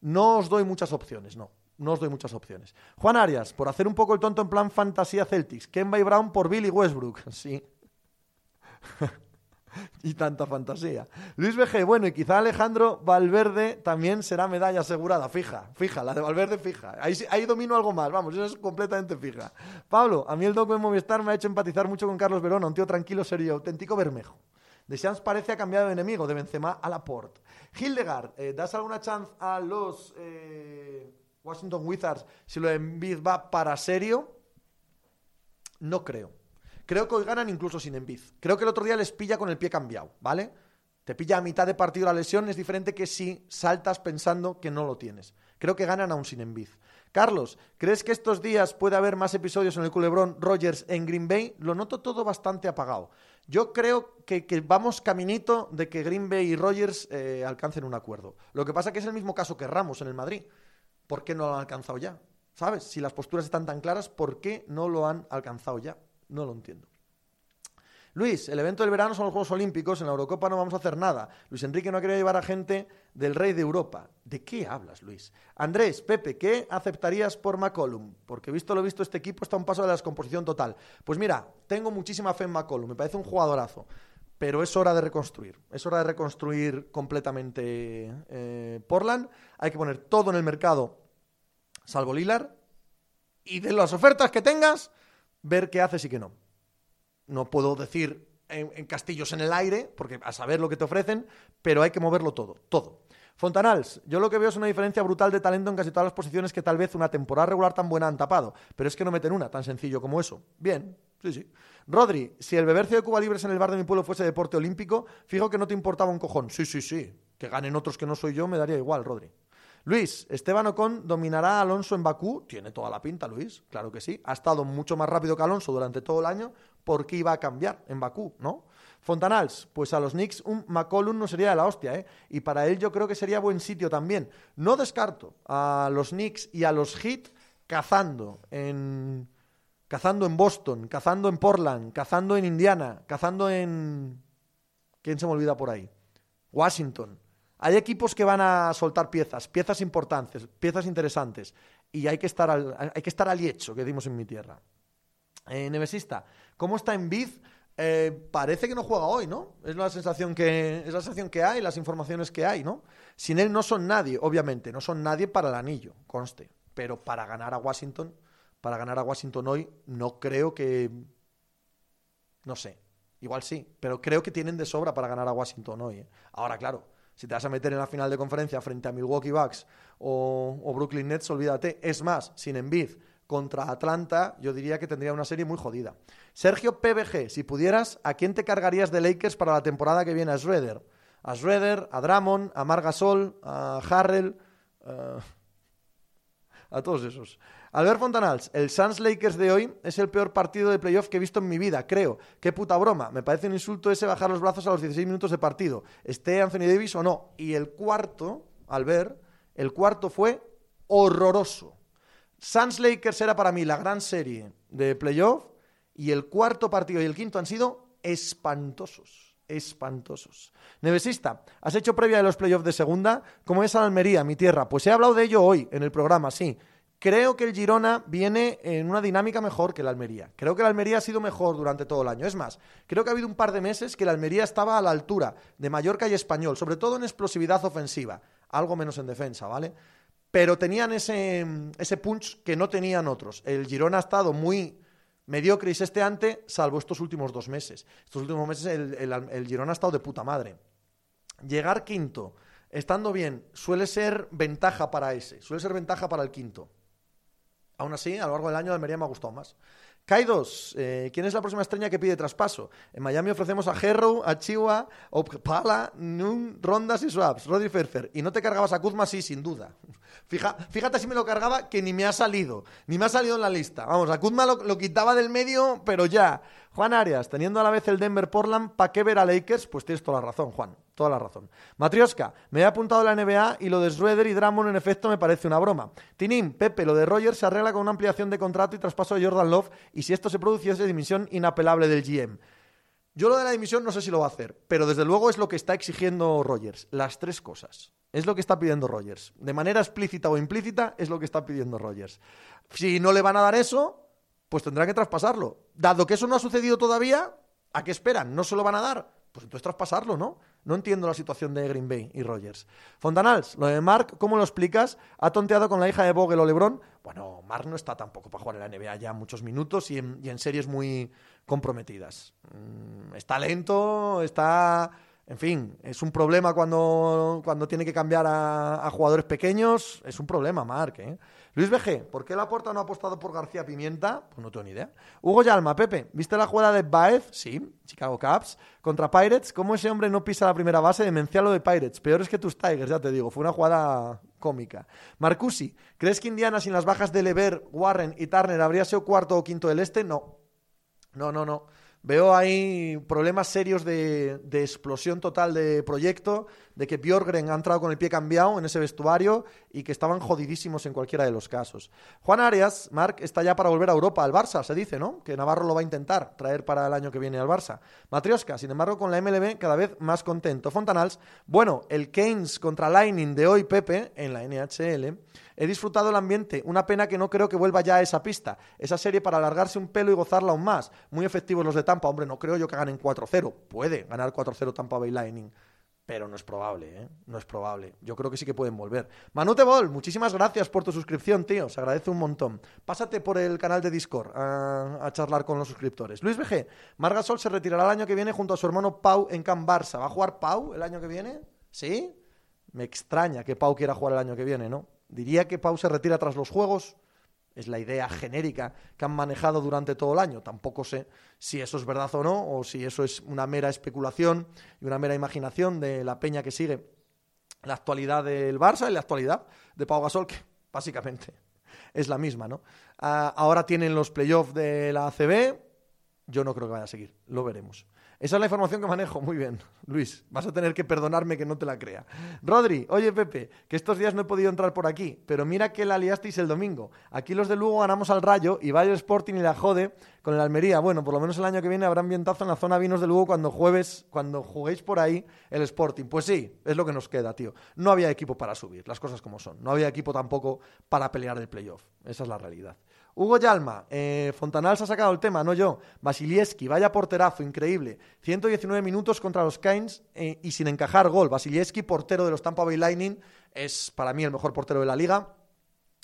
No os doy muchas opciones, no. No os doy muchas opciones. Juan Arias, por hacer un poco el tonto en plan fantasía Celtics. Kemba y Brown por Billy Westbrook. Sí. y tanta fantasía. Luis BG, bueno, y quizá Alejandro Valverde también será medalla asegurada, fija, fija, la de Valverde fija. Ahí, ahí domino algo más, vamos, eso es completamente fija. Pablo, a mí el docu de Movistar me ha hecho empatizar mucho con Carlos Verona, un tío tranquilo, serio auténtico Bermejo. Deschamps parece ha cambiado de enemigo, de Benzema a Laporte. Hildegard, eh, ¿das alguna chance a los eh, Washington Wizards si lo de va para serio? No creo. Creo que hoy ganan incluso sin Embiid. Creo que el otro día les pilla con el pie cambiado, ¿vale? Te pilla a mitad de partido la lesión, es diferente que si saltas pensando que no lo tienes. Creo que ganan aún sin Embiid. Carlos, ¿crees que estos días puede haber más episodios en el culebrón Rogers en Green Bay? Lo noto todo bastante apagado. Yo creo que, vamos caminito de que Green Bay y Rogers eh, alcancen un acuerdo. Lo que pasa es que es el mismo caso que Ramos en el Madrid. ¿Por qué no lo han alcanzado ya? ¿Sabes? Si las posturas están tan claras, ¿por qué no lo han alcanzado ya? No lo entiendo. Luis, el evento del verano son los Juegos Olímpicos, en la Eurocopa no vamos a hacer nada. Luis Enrique no ha querido llevar a gente del rey de Europa. ¿De qué hablas, Luis? Andrés, Pepe, ¿qué aceptarías por McCollum? Porque visto lo visto, este equipo está a un paso de la descomposición total. Pues mira, tengo muchísima fe en McCollum, me parece un jugadorazo. Pero es hora de reconstruir. Es hora de reconstruir completamente eh, Portland. Hay que poner todo en el mercado, salvo Lilar. Y de las ofertas que tengas, ver qué haces y qué no. No puedo decir en, castillos en el aire, porque a saber lo que te ofrecen, pero hay que moverlo todo, todo. Fontanals, yo lo que veo es una diferencia brutal de talento en casi todas las posiciones que tal vez una temporada regular tan buena han tapado, pero es que no meten una, tan sencillo como eso. Bien, sí, sí. Rodri, si el bebercio de Cuba Libres en el bar de mi pueblo fuese deporte olímpico, fijo que no te importaba un cojón. Sí, sí, sí. Que ganen otros que no soy yo me daría igual, Rodri. Luis, Esteban Ocon dominará a Alonso en Bakú. Tiene toda la pinta, Luis, claro que sí. Ha estado mucho más rápido que Alonso durante todo el año. ¿Por qué iba a cambiar en Bakú, no? Fontanals, pues a los Knicks un McCollum no sería de la hostia, ¿eh? Y para él yo creo que sería buen sitio también. No descarto a los Knicks y a los Heat cazando en cazando en Boston, cazando en Portland, cazando en Indiana, cazando en ¿Quién se me olvida por ahí? Washington. Hay equipos que van a soltar piezas, piezas importantes, piezas interesantes, y hay que estar al, hay que estar al hecho, que dimos en mi tierra. Eh, Nevesista, ¿cómo está en Biz? Eh, parece que no juega hoy, ¿no? Es la sensación que es la sensación que hay, las informaciones que hay, ¿no? Sin él no son nadie, obviamente, no son nadie para el anillo, conste, pero para ganar a Washington, para ganar a Washington hoy, no creo que, no sé, igual sí, pero creo que tienen de sobra para ganar a Washington hoy. ¿eh? Ahora, claro, si te vas a meter en la final de conferencia frente a Milwaukee Bucks o, Brooklyn Nets, olvídate. Es más, sin Embiid contra Atlanta, yo diría que tendría una serie muy jodida. Sergio PBG, si pudieras, ¿a quién te cargarías de Lakers para la temporada que viene? A Schroeder. A Schroeder, a Dramon, a Margasol, a Harrell, uh, a todos esos. Albert Fontanals, el Suns Lakers de hoy es el peor partido de playoff que he visto en mi vida, creo. Qué puta broma. Me parece un insulto ese bajar los brazos a los 16 minutos de partido. Esté Anthony Davis o no. Y el cuarto, Albert, el cuarto fue horroroso. Suns Lakers era para mí la gran serie de playoff y el cuarto partido y el quinto han sido espantosos. Espantosos. Nevesista, ¿has hecho previa de los playoffs de segunda? ¿Cómo es Almería, mi tierra? Pues he hablado de ello hoy en el programa, sí. Creo que el Girona viene en una dinámica mejor que la Almería. Creo que la Almería ha sido mejor durante todo el año. Es más, creo que ha habido un par de meses que la Almería estaba a la altura de Mallorca y Español, sobre todo en explosividad ofensiva, algo menos en defensa, ¿vale? pero tenían ese, ese punch que no tenían otros. El Girona ha estado muy mediocre y sesteante, salvo estos últimos dos meses. Estos últimos meses el, el, el, ha estado de puta madre. Llegar quinto, estando bien, suele ser ventaja para ese, suele ser ventaja para el quinto. Aún así, a lo largo del año, Almería me ha gustado más. Kaidos, eh, ¿quién es la próxima estrella que pide traspaso? En Miami ofrecemos a Herro, a Chihuahua, Opala, Nun, Rondas y Swaps, Rodri Ferfer. Y no te cargabas a Kuzma, sí, sin duda. Fija, fíjate si me lo cargaba, que ni me ha salido. Ni me ha salido en la lista. Vamos, a Kuzma lo, lo quitaba del medio, pero ya. Juan Arias, teniendo a la vez el Denver Portland, ¿para qué ver a Lakers? Pues tienes toda la razón, Juan, toda la razón. Matrioska, me he apuntado a la NBA y lo de Schroeder y Drummond en efecto me parece una broma. Tinim, Pepe, lo de Rogers se arregla con una ampliación de contrato y traspaso de Jordan Love y si esto se produciese dimisión inapelable del GM. Yo lo de la dimisión no sé si lo va a hacer, pero desde luego es lo que está exigiendo Rogers, las tres cosas. Es lo que está pidiendo Rogers. De manera explícita o implícita es lo que está pidiendo Rogers. Si no le van a dar eso, pues tendrá que traspasarlo. Dado que eso no ha sucedido todavía, ¿a qué esperan? ¿No se lo van a dar? Pues entonces traspasarlo, ¿no? No entiendo la situación de Green Bay y Rogers. Fontanals, lo de Mark, ¿cómo lo explicas? ¿Ha tonteado con la hija de Vogel o LeBron? Bueno, Mark no está tampoco para jugar en la NBA ya muchos minutos y en, y en series muy comprometidas. Mm, está lento, está... En fin, es un problema cuando, cuando tiene que cambiar a, a jugadores pequeños. Es un problema, Mark, ¿eh? Luis BG, ¿por qué Laporta no ha apostado por García Pimienta? Pues no tengo ni idea. Hugo Yalma, Pepe, ¿viste la jugada de Baez? Sí, Chicago Cubs. Contra Pirates, ¿cómo ese hombre no pisa la primera base? Demencial lo de Pirates. Peor es que tus Tigers, ya te digo. Fue una jugada cómica. Marcusi, ¿crees que Indiana sin las bajas de Lever, Warren y Turner habría sido cuarto o quinto del este? No. No, no, no. Veo ahí problemas serios de, de, explosión total de proyecto, de que Björgren ha entrado con el pie cambiado en ese vestuario y que estaban jodidísimos en cualquiera de los casos. Juan Arias, Marc, está ya para volver a Europa, al Barça, se dice, ¿no? Que Navarro lo va a intentar traer para el año que viene al Barça. Matrioska, sin embargo, con la MLB cada vez más contento. Fontanals, bueno, el Keynes contra Lightning de hoy, Pepe, en la NHL, He disfrutado el ambiente, una pena que no creo que vuelva ya a esa pista. Esa serie para alargarse un pelo y gozarla aún más. Muy efectivos los de Tampa, hombre, no creo yo que ganen 4-0. Puede ganar 4-0 Tampa Bay Lightning. Pero no es probable, ¿eh? No es probable. Yo creo que sí que pueden volver. Manute Bol, muchísimas gracias por tu suscripción, tío. Se agradece un montón. Pásate por el canal de Discord a, a charlar con los suscriptores. Luis BG, Margasol se retirará el año que viene junto a su hermano Pau en Can Barça. ¿Va a jugar Pau el año que viene? ¿Sí? Me extraña que Pau quiera jugar el año que viene, ¿no? Diría que Pau se retira tras los juegos. Es la idea genérica que han manejado durante todo el año. Tampoco sé si eso es verdad o no, o si eso es una mera especulación y una mera imaginación de la peña que sigue la actualidad del Barça y la actualidad de Pau Gasol, que básicamente es la misma, ¿no? Ah, ahora tienen los playoffs de la ACB, yo no creo que vaya a seguir, lo veremos. Esa es la información que manejo. Muy bien, Luis. Vas a tener que perdonarme que no te la crea. Rodri, oye Pepe, que estos días no he podido entrar por aquí, pero mira que la liasteis el domingo. Aquí los de Lugo ganamos al Rayo y vaya Sporting y la jode con el Almería. Bueno, por lo menos el año que viene habrá ambientazo en la zona vinos de Lugo cuando jueves, cuando juguéis por ahí el Sporting. Pues sí, es lo que nos queda, tío. No había equipo para subir, las cosas como son. No había equipo tampoco para pelear el playoff. Esa es la realidad. Hugo Yalma, eh, Fontanal se ha sacado el tema, no yo. Basilieski, vaya porterazo, increíble. 119 minutos contra los Canes eh, y sin encajar gol. Basilieski, portero de los Tampa Bay Lightning, es para mí el mejor portero de la liga.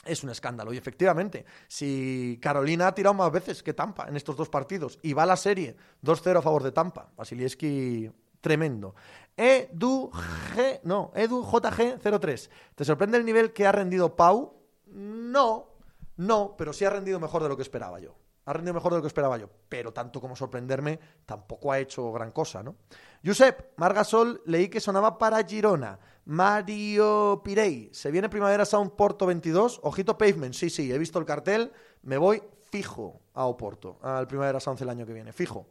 Es un escándalo. Y efectivamente, si Carolina ha tirado más veces que Tampa en estos dos partidos y va la serie 2-0 a favor de Tampa, Basilieski tremendo. Edu G, no, Edu JG03. ¿Te sorprende el nivel que ha rendido Pau? No, no, pero sí ha rendido mejor de lo que esperaba yo. Ha rendido mejor de lo que esperaba yo, pero tanto como sorprenderme, tampoco ha hecho gran cosa, ¿no? Josep, Margasol, leí que sonaba para Girona. Mario Pirey, se viene Primavera Sound Porto 22. Ojito Pavement, sí, sí, he visto el cartel. Me voy fijo a Oporto, al Primavera Sound el año que viene, fijo.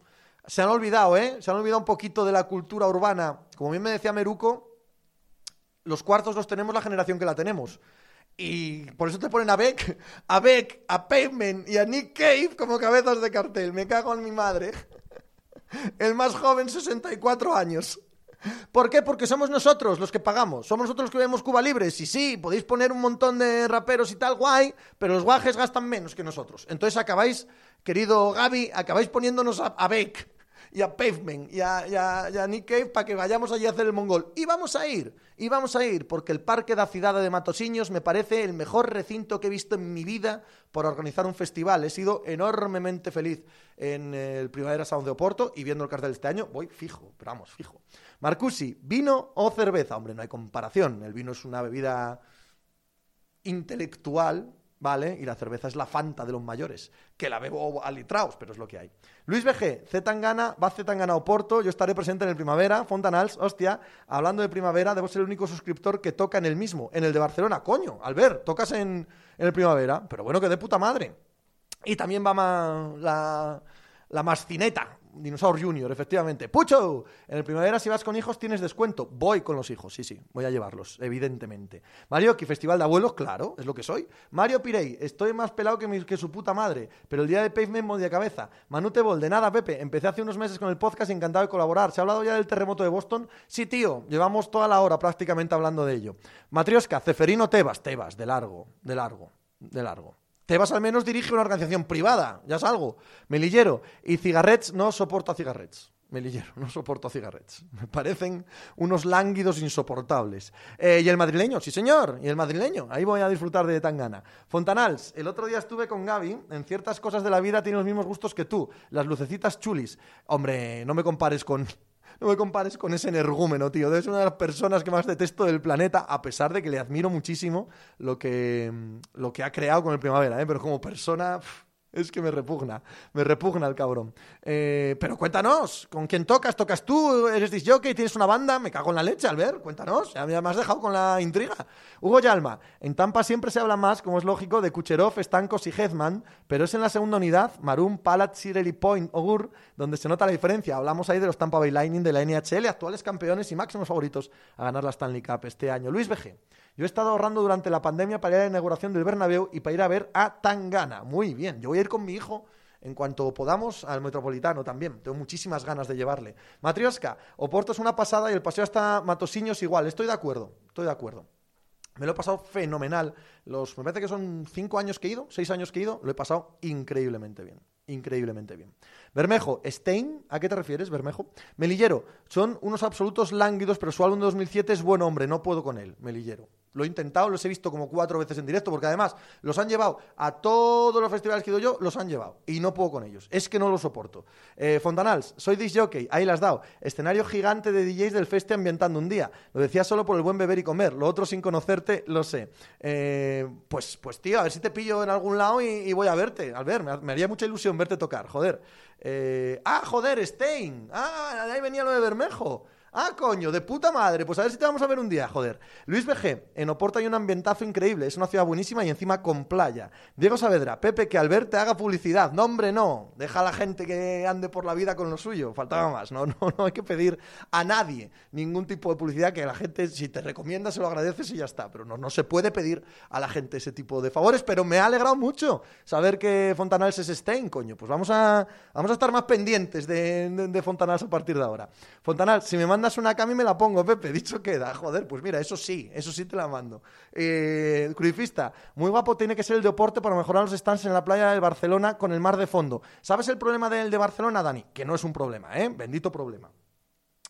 Se han olvidado, ¿eh? Se han olvidado un poquito de la cultura urbana. Como bien me decía Meruco, los cuartos los tenemos la generación que la tenemos. Y por eso te ponen a Beck, a Beck, a Pavement y a Nick Cave como cabezas de cartel. Me cago en mi madre. El más joven, 64 años. ¿Por qué? Porque somos nosotros los que pagamos. Somos nosotros los que vemos Cuba Libres. Y sí, podéis poner un montón de raperos y tal, guay, pero los guajes gastan menos que nosotros. Entonces acabáis, querido Gaby, acabáis poniéndonos a Beck y a Pavement y a, Nick Cave para que vayamos allí a hacer el mongol. Y vamos a ir, y vamos a ir, porque el Parque da Ciudad de Matosiños me parece el mejor recinto que he visto en mi vida por organizar un festival. He sido enormemente feliz en el Primavera Sound de Oporto y viendo el cartel este año, voy fijo, pero vamos, fijo. Marcusi, ¿vino o cerveza? Hombre, no hay comparación. El vino es una bebida intelectual ¿vale? Y la cerveza es la Fanta de los mayores, que la bebo a litraos, pero es lo que hay. Luis BG, Zetangana, va Zetangana Oporto, yo estaré presente en el Primavera, Fontanals, hostia, hablando de Primavera, debo ser el único suscriptor que toca en el mismo, en el de Barcelona, coño, Albert, tocas en, en el Primavera, pero bueno, que de puta madre. Y también va la, la mascineta, Dinosaur Junior, efectivamente. ¡Pucho! En el primavera, si vas con hijos, tienes descuento. Voy con los hijos, sí, sí. Voy a llevarlos, evidentemente. Mario, ¿qué Festival de Abuelos, claro, es lo que soy. Mario Pirey, estoy más pelado que, que su puta madre, pero el día de Pavement de cabeza. Manute Bol, de nada, Pepe. Empecé hace unos meses con el podcast encantado de colaborar. ¿Se ha hablado ya del terremoto de Boston? Sí, tío. Llevamos toda la hora prácticamente hablando de ello. Matrioska, Ceferino Tebas. Tebas, de largo, de largo, de largo. Tebas al menos dirige una organización privada, ya es algo. Melillero. Y cigarrets, no soporto a cigarrets. Melillero, no soporto a cigarrets. Me parecen unos lánguidos insoportables. Eh, y el madrileño, sí señor, y el madrileño. Ahí voy a disfrutar de Tangana. Fontanals, el otro día estuve con Gaby. En ciertas cosas de la vida tiene los mismos gustos que tú. Las lucecitas chulis. Hombre, no me compares con no me compares con ese energúmeno, tío. Es una de las personas que más detesto del planeta, a pesar de que le admiro muchísimo lo que, lo que ha creado con el Primavera, ¿eh? Pero como persona... Es que me repugna, me repugna el cabrón. Eh, pero cuéntanos, ¿con quién tocas? ¿Tocas tú? ¿Eres disjockey? ¿Tienes una banda? Me cago en la leche al ver, cuéntanos. Ya me has dejado con la intriga. Hugo Yalma, en Tampa siempre se habla más, como es lógico, de Kucherov, Stankos y Hetman, pero es en la segunda unidad, Maroon, Palat, Sireli Point, Ogur, donde se nota la diferencia. Hablamos ahí de los Tampa Bay Lightning de la NHL, actuales campeones y máximos favoritos a ganar la Stanley Cup este año. Luis BG. Yo he estado ahorrando durante la pandemia para ir a la inauguración del Bernabéu y para ir a ver a Tangana. Muy bien, yo voy a ir con mi hijo en cuanto podamos al Metropolitano también. Tengo muchísimas ganas de llevarle. Matrioska, Oporto es una pasada y el paseo hasta Matosiños igual. Estoy de acuerdo, estoy de acuerdo. Me lo he pasado fenomenal. Me parece que son cinco años que he ido, seis años que he ido, lo he pasado increíblemente bien. Increíblemente bien. Bermejo, Stein, ¿a qué te refieres, Bermejo? Melillero, son unos absolutos lánguidos, pero su álbum de 2007 es buen hombre, no puedo con él, Melillero. Lo he intentado, los he visto como cuatro veces en directo, porque además los han llevado a todos los festivales que he ido yo, los han llevado. Y no puedo con ellos. Es que no los soporto. Eh, Fontanals, soy disc jockey, ahí las dado. Escenario gigante de DJs del feste ambientando un día. Lo decía solo por el buen beber y comer. Lo otro sin conocerte, lo sé. Eh, pues, pues tío, a ver si te pillo en algún lado y, voy a verte. Al ver, me, haría mucha ilusión verte tocar, joder. Eh, ah, joder, Stein. Ah, ahí venía lo de Bermejo. Ah, coño, de puta madre. Pues a ver si te vamos a ver un día, joder. Luis BG, en Oporto hay un ambientazo increíble. Es una ciudad buenísima y encima con playa. Diego Saavedra, Pepe, que al verte haga publicidad. No, hombre, no. Deja a la gente que ande por la vida con lo suyo. Faltaba más. No, no, no hay que pedir a nadie ningún tipo de publicidad que la gente, si te recomienda, se lo agradeces y ya está. Pero no, no se puede pedir a la gente ese tipo de favores. Pero me ha alegrado mucho saber que Fontanals es Stein, coño. Pues vamos a, vamos a estar más pendientes de, de, Fontanals a partir de ahora. Fontanals, si me mandas una cami me la pongo, Pepe. Dicho queda. Joder, pues mira, eso sí, eso sí te la mando. Eh, Cruifista, muy guapo tiene que ser el de Oporto para mejorar los stands en la playa de Barcelona con el mar de fondo. ¿Sabes el problema del de Barcelona, Dani? Que no es un problema, ¿eh? Bendito problema.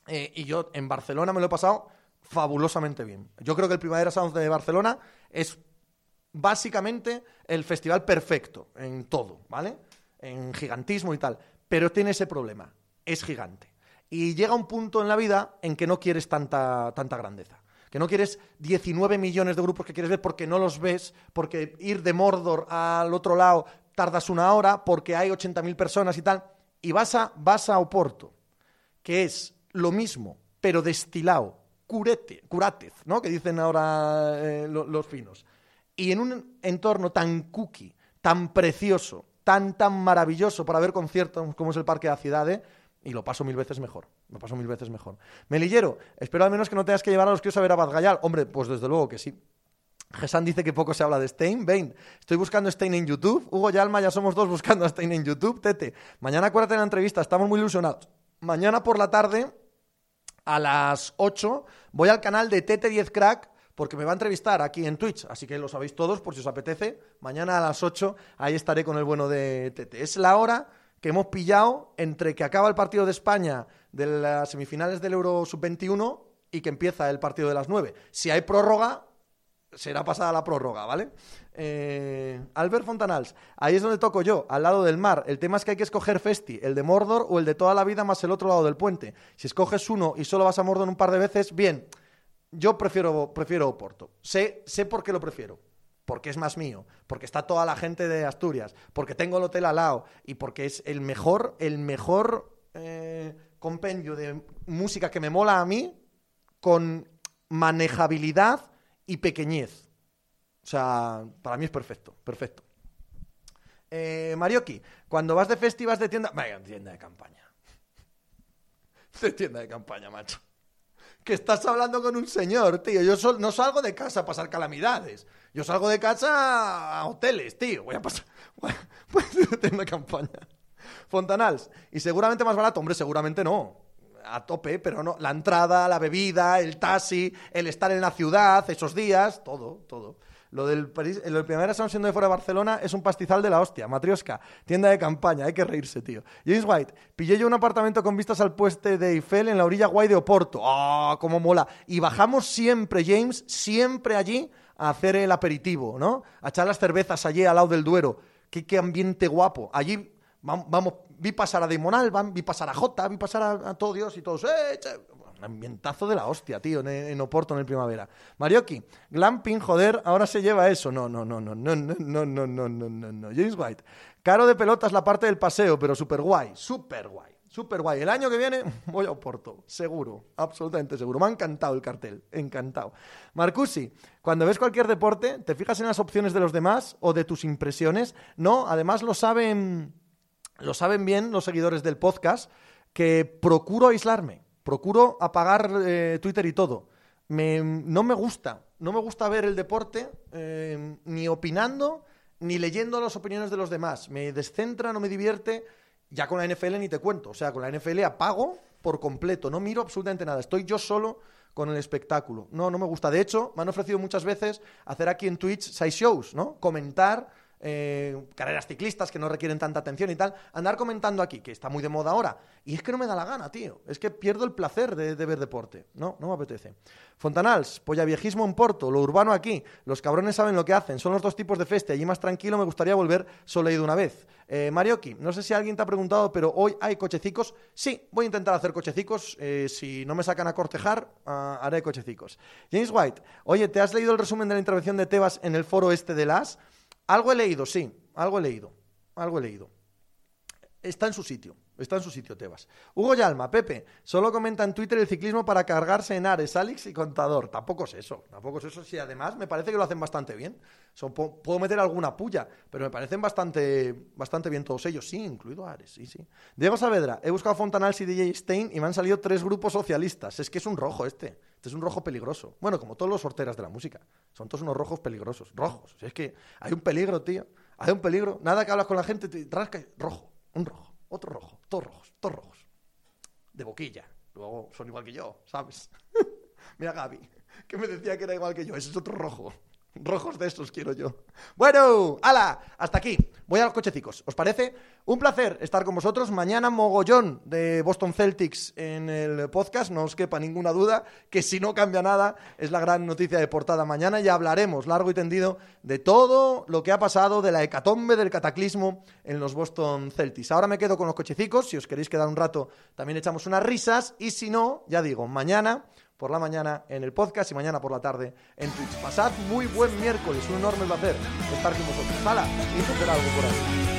Eh, y yo en Barcelona me lo he pasado fabulosamente bien. Yo creo que el Primavera Sound de Barcelona es básicamente el festival perfecto en todo, ¿vale? En gigantismo y tal. Pero tiene ese problema. Es gigante. Y llega un punto en la vida en que no quieres tanta, tanta grandeza. Que no quieres 19 millones de grupos que quieres ver porque no los ves, porque ir de Mordor al otro lado tardas una hora, porque hay 80.000 personas y tal. Y vas a, vas a Oporto, que es lo mismo, pero destilado, curete, curatez, ¿no? Que dicen ahora eh, los finos. Y en un entorno tan cookie, tan precioso, tan, tan maravilloso para ver conciertos como es el Parque de la Ciudad, ¿eh? Y lo paso mil veces mejor. Lo paso mil veces mejor. Melillero, espero al menos que no tengas que llevar a los que a ver a. Hombre, pues desde luego que sí. Gesan dice que poco se habla de Stein. Vein, estoy buscando Stein en YouTube. Hugo y Alma ya somos dos buscando a Stein en YouTube. Tete, mañana acuérdate de la entrevista, estamos muy ilusionados. Mañana por la tarde, a las 8, voy al canal de Tete 10 Crack porque me va a entrevistar aquí en Twitch, así que lo sabéis todos por si os apetece. Mañana a las 8 ahí estaré con el bueno de Tete. Es la hora que hemos pillado entre que acaba el partido de España de las semifinales del Euro Sub-21 y que empieza el partido de las 9. Si hay prórroga, será pasada la prórroga, ¿vale? Eh, Albert Fontanals, ahí es donde toco yo, al lado del mar. El tema es que hay que escoger Festi, el de Mordor o el de toda la vida más el otro lado del puente. Si escoges uno y solo vas a Mordor un par de veces, bien. Yo prefiero, prefiero Oporto. Sé, sé por qué lo prefiero porque es más mío, porque está toda la gente de Asturias, porque tengo el hotel al lado y porque es el mejor, el mejor eh, compendio de música que me mola a mí con manejabilidad y pequeñez. O sea, para mí es perfecto, perfecto. Eh, Marioki, cuando vas de festivas de tienda... Vaya, tienda de campaña. De tienda de campaña, macho. Que estás hablando con un señor, tío. Yo no salgo de casa a pasar calamidades. Yo salgo de casa a hoteles, tío. Voy a pasar. Voy una campaña. Fontanals. Y seguramente más barato. Hombre, seguramente no. A tope, pero no. La entrada, la bebida, el taxi, el estar en la ciudad esos días, todo, todo. Lo del, París, lo siendo de fuera de Barcelona es un pastizal de la hostia. Matrioska, tienda de campaña, hay que reírse, tío. James White, pillé yo un apartamento con vistas al pueste de Eiffel en la orilla guay de Oporto. ¡Ah, cómo mola! Y bajamos siempre, James, siempre allí a hacer el aperitivo, ¿no? A echar las cervezas allí al lado del Duero. Qué, qué ambiente guapo. Allí, vamos, vi pasar a Damon Alban, vi pasar a Jota, vi pasar a, todo Dios y todos. ¡Eh, ambientazo de la hostia, tío, en, Oporto en el primavera. Marioki, glamping, joder, ahora se lleva eso. No, no, no, no, no, no, no, no, no, no, no, no. James White. Caro de pelotas la parte del paseo, pero súper guay, súper guay. Súper guay. El año que viene voy a Oporto, seguro, absolutamente seguro. Me ha encantado el cartel, encantado. Marcusi, cuando ves cualquier deporte, ¿te fijas en las opciones de los demás o de tus impresiones? No, además lo saben, lo saben bien los seguidores del podcast, que procuro aislarme, procuro apagar eh, Twitter y todo. no me gusta, no me gusta ver el deporte eh, ni opinando ni leyendo las opiniones de los demás. Me descentra, no me divierte ya con la NFL ni te cuento. O sea, con la NFL apago por completo. No miro absolutamente nada. Estoy yo solo con el espectáculo. No, no me gusta. De hecho, me han ofrecido muchas veces hacer aquí en Twitch side shows, ¿no? Comentar eh, carreras ciclistas que no requieren tanta atención y tal, andar comentando aquí, que está muy de moda ahora. Y es que no me da la gana, tío. Es que pierdo el placer de, ver deporte. No, no me apetece. Fontanals, viejismo en Porto, lo urbano aquí. Los cabrones saben lo que hacen. Son los dos tipos de feste. Allí más tranquilo me gustaría volver, solo una vez. Eh, Marioki, no sé si alguien te ha preguntado, pero hoy hay cochecicos. Sí, voy a intentar hacer cochecicos. Eh, si no me sacan a cortejar, ah, haré cochecicos. James White, oye, ¿te has leído el resumen de la intervención de Tebas en el foro este de las? Algo he leído, sí, algo he leído, algo he leído. está en su sitio. Está en su sitio, Tebas. Hugo Yalma, Pepe, solo comenta en Twitter el ciclismo para cargarse en Ares, Alex y Contador. Tampoco es eso. Tampoco es eso. Si además me parece que lo hacen bastante bien. puedo meter alguna puya, pero me parecen bastante, bastante bien todos ellos. Sí, incluido Ares. Sí, sí. Diego Saavedra, he buscado Fontanals y DJ Stein y me han salido tres grupos socialistas. Es que es un rojo este. Este es un rojo peligroso. Bueno, como todos los sorteras de la música. Son todos unos rojos peligrosos. Rojos. es que hay un peligro, tío. Hay un peligro. Nada que hablas con la gente, te rasca. Rojo. Un rojo. Otro rojo. Todos rojos. Todos rojos. De boquilla. Luego son igual que yo, ¿sabes? Mira Gaby, que me decía que era igual que yo. Ese es otro rojo. Rojos de esos quiero yo. Bueno, ala, hasta aquí. Voy a los cochecicos. ¿Os parece? Un placer estar con vosotros. Mañana mogollón de Boston Celtics en el podcast. No os quepa ninguna duda que si no cambia nada es la gran noticia de portada mañana y hablaremos largo y tendido de todo lo que ha pasado, de la hecatombe, del cataclismo en los Boston Celtics. Ahora me quedo con los cochecicos. Si os queréis quedar un rato, también echamos unas risas. Y si no, ya digo, mañana por la mañana en el podcast y mañana por la tarde en Twitch. Pasad muy buen miércoles, un enorme placer estar con vosotros. Mala, y algo por ahí.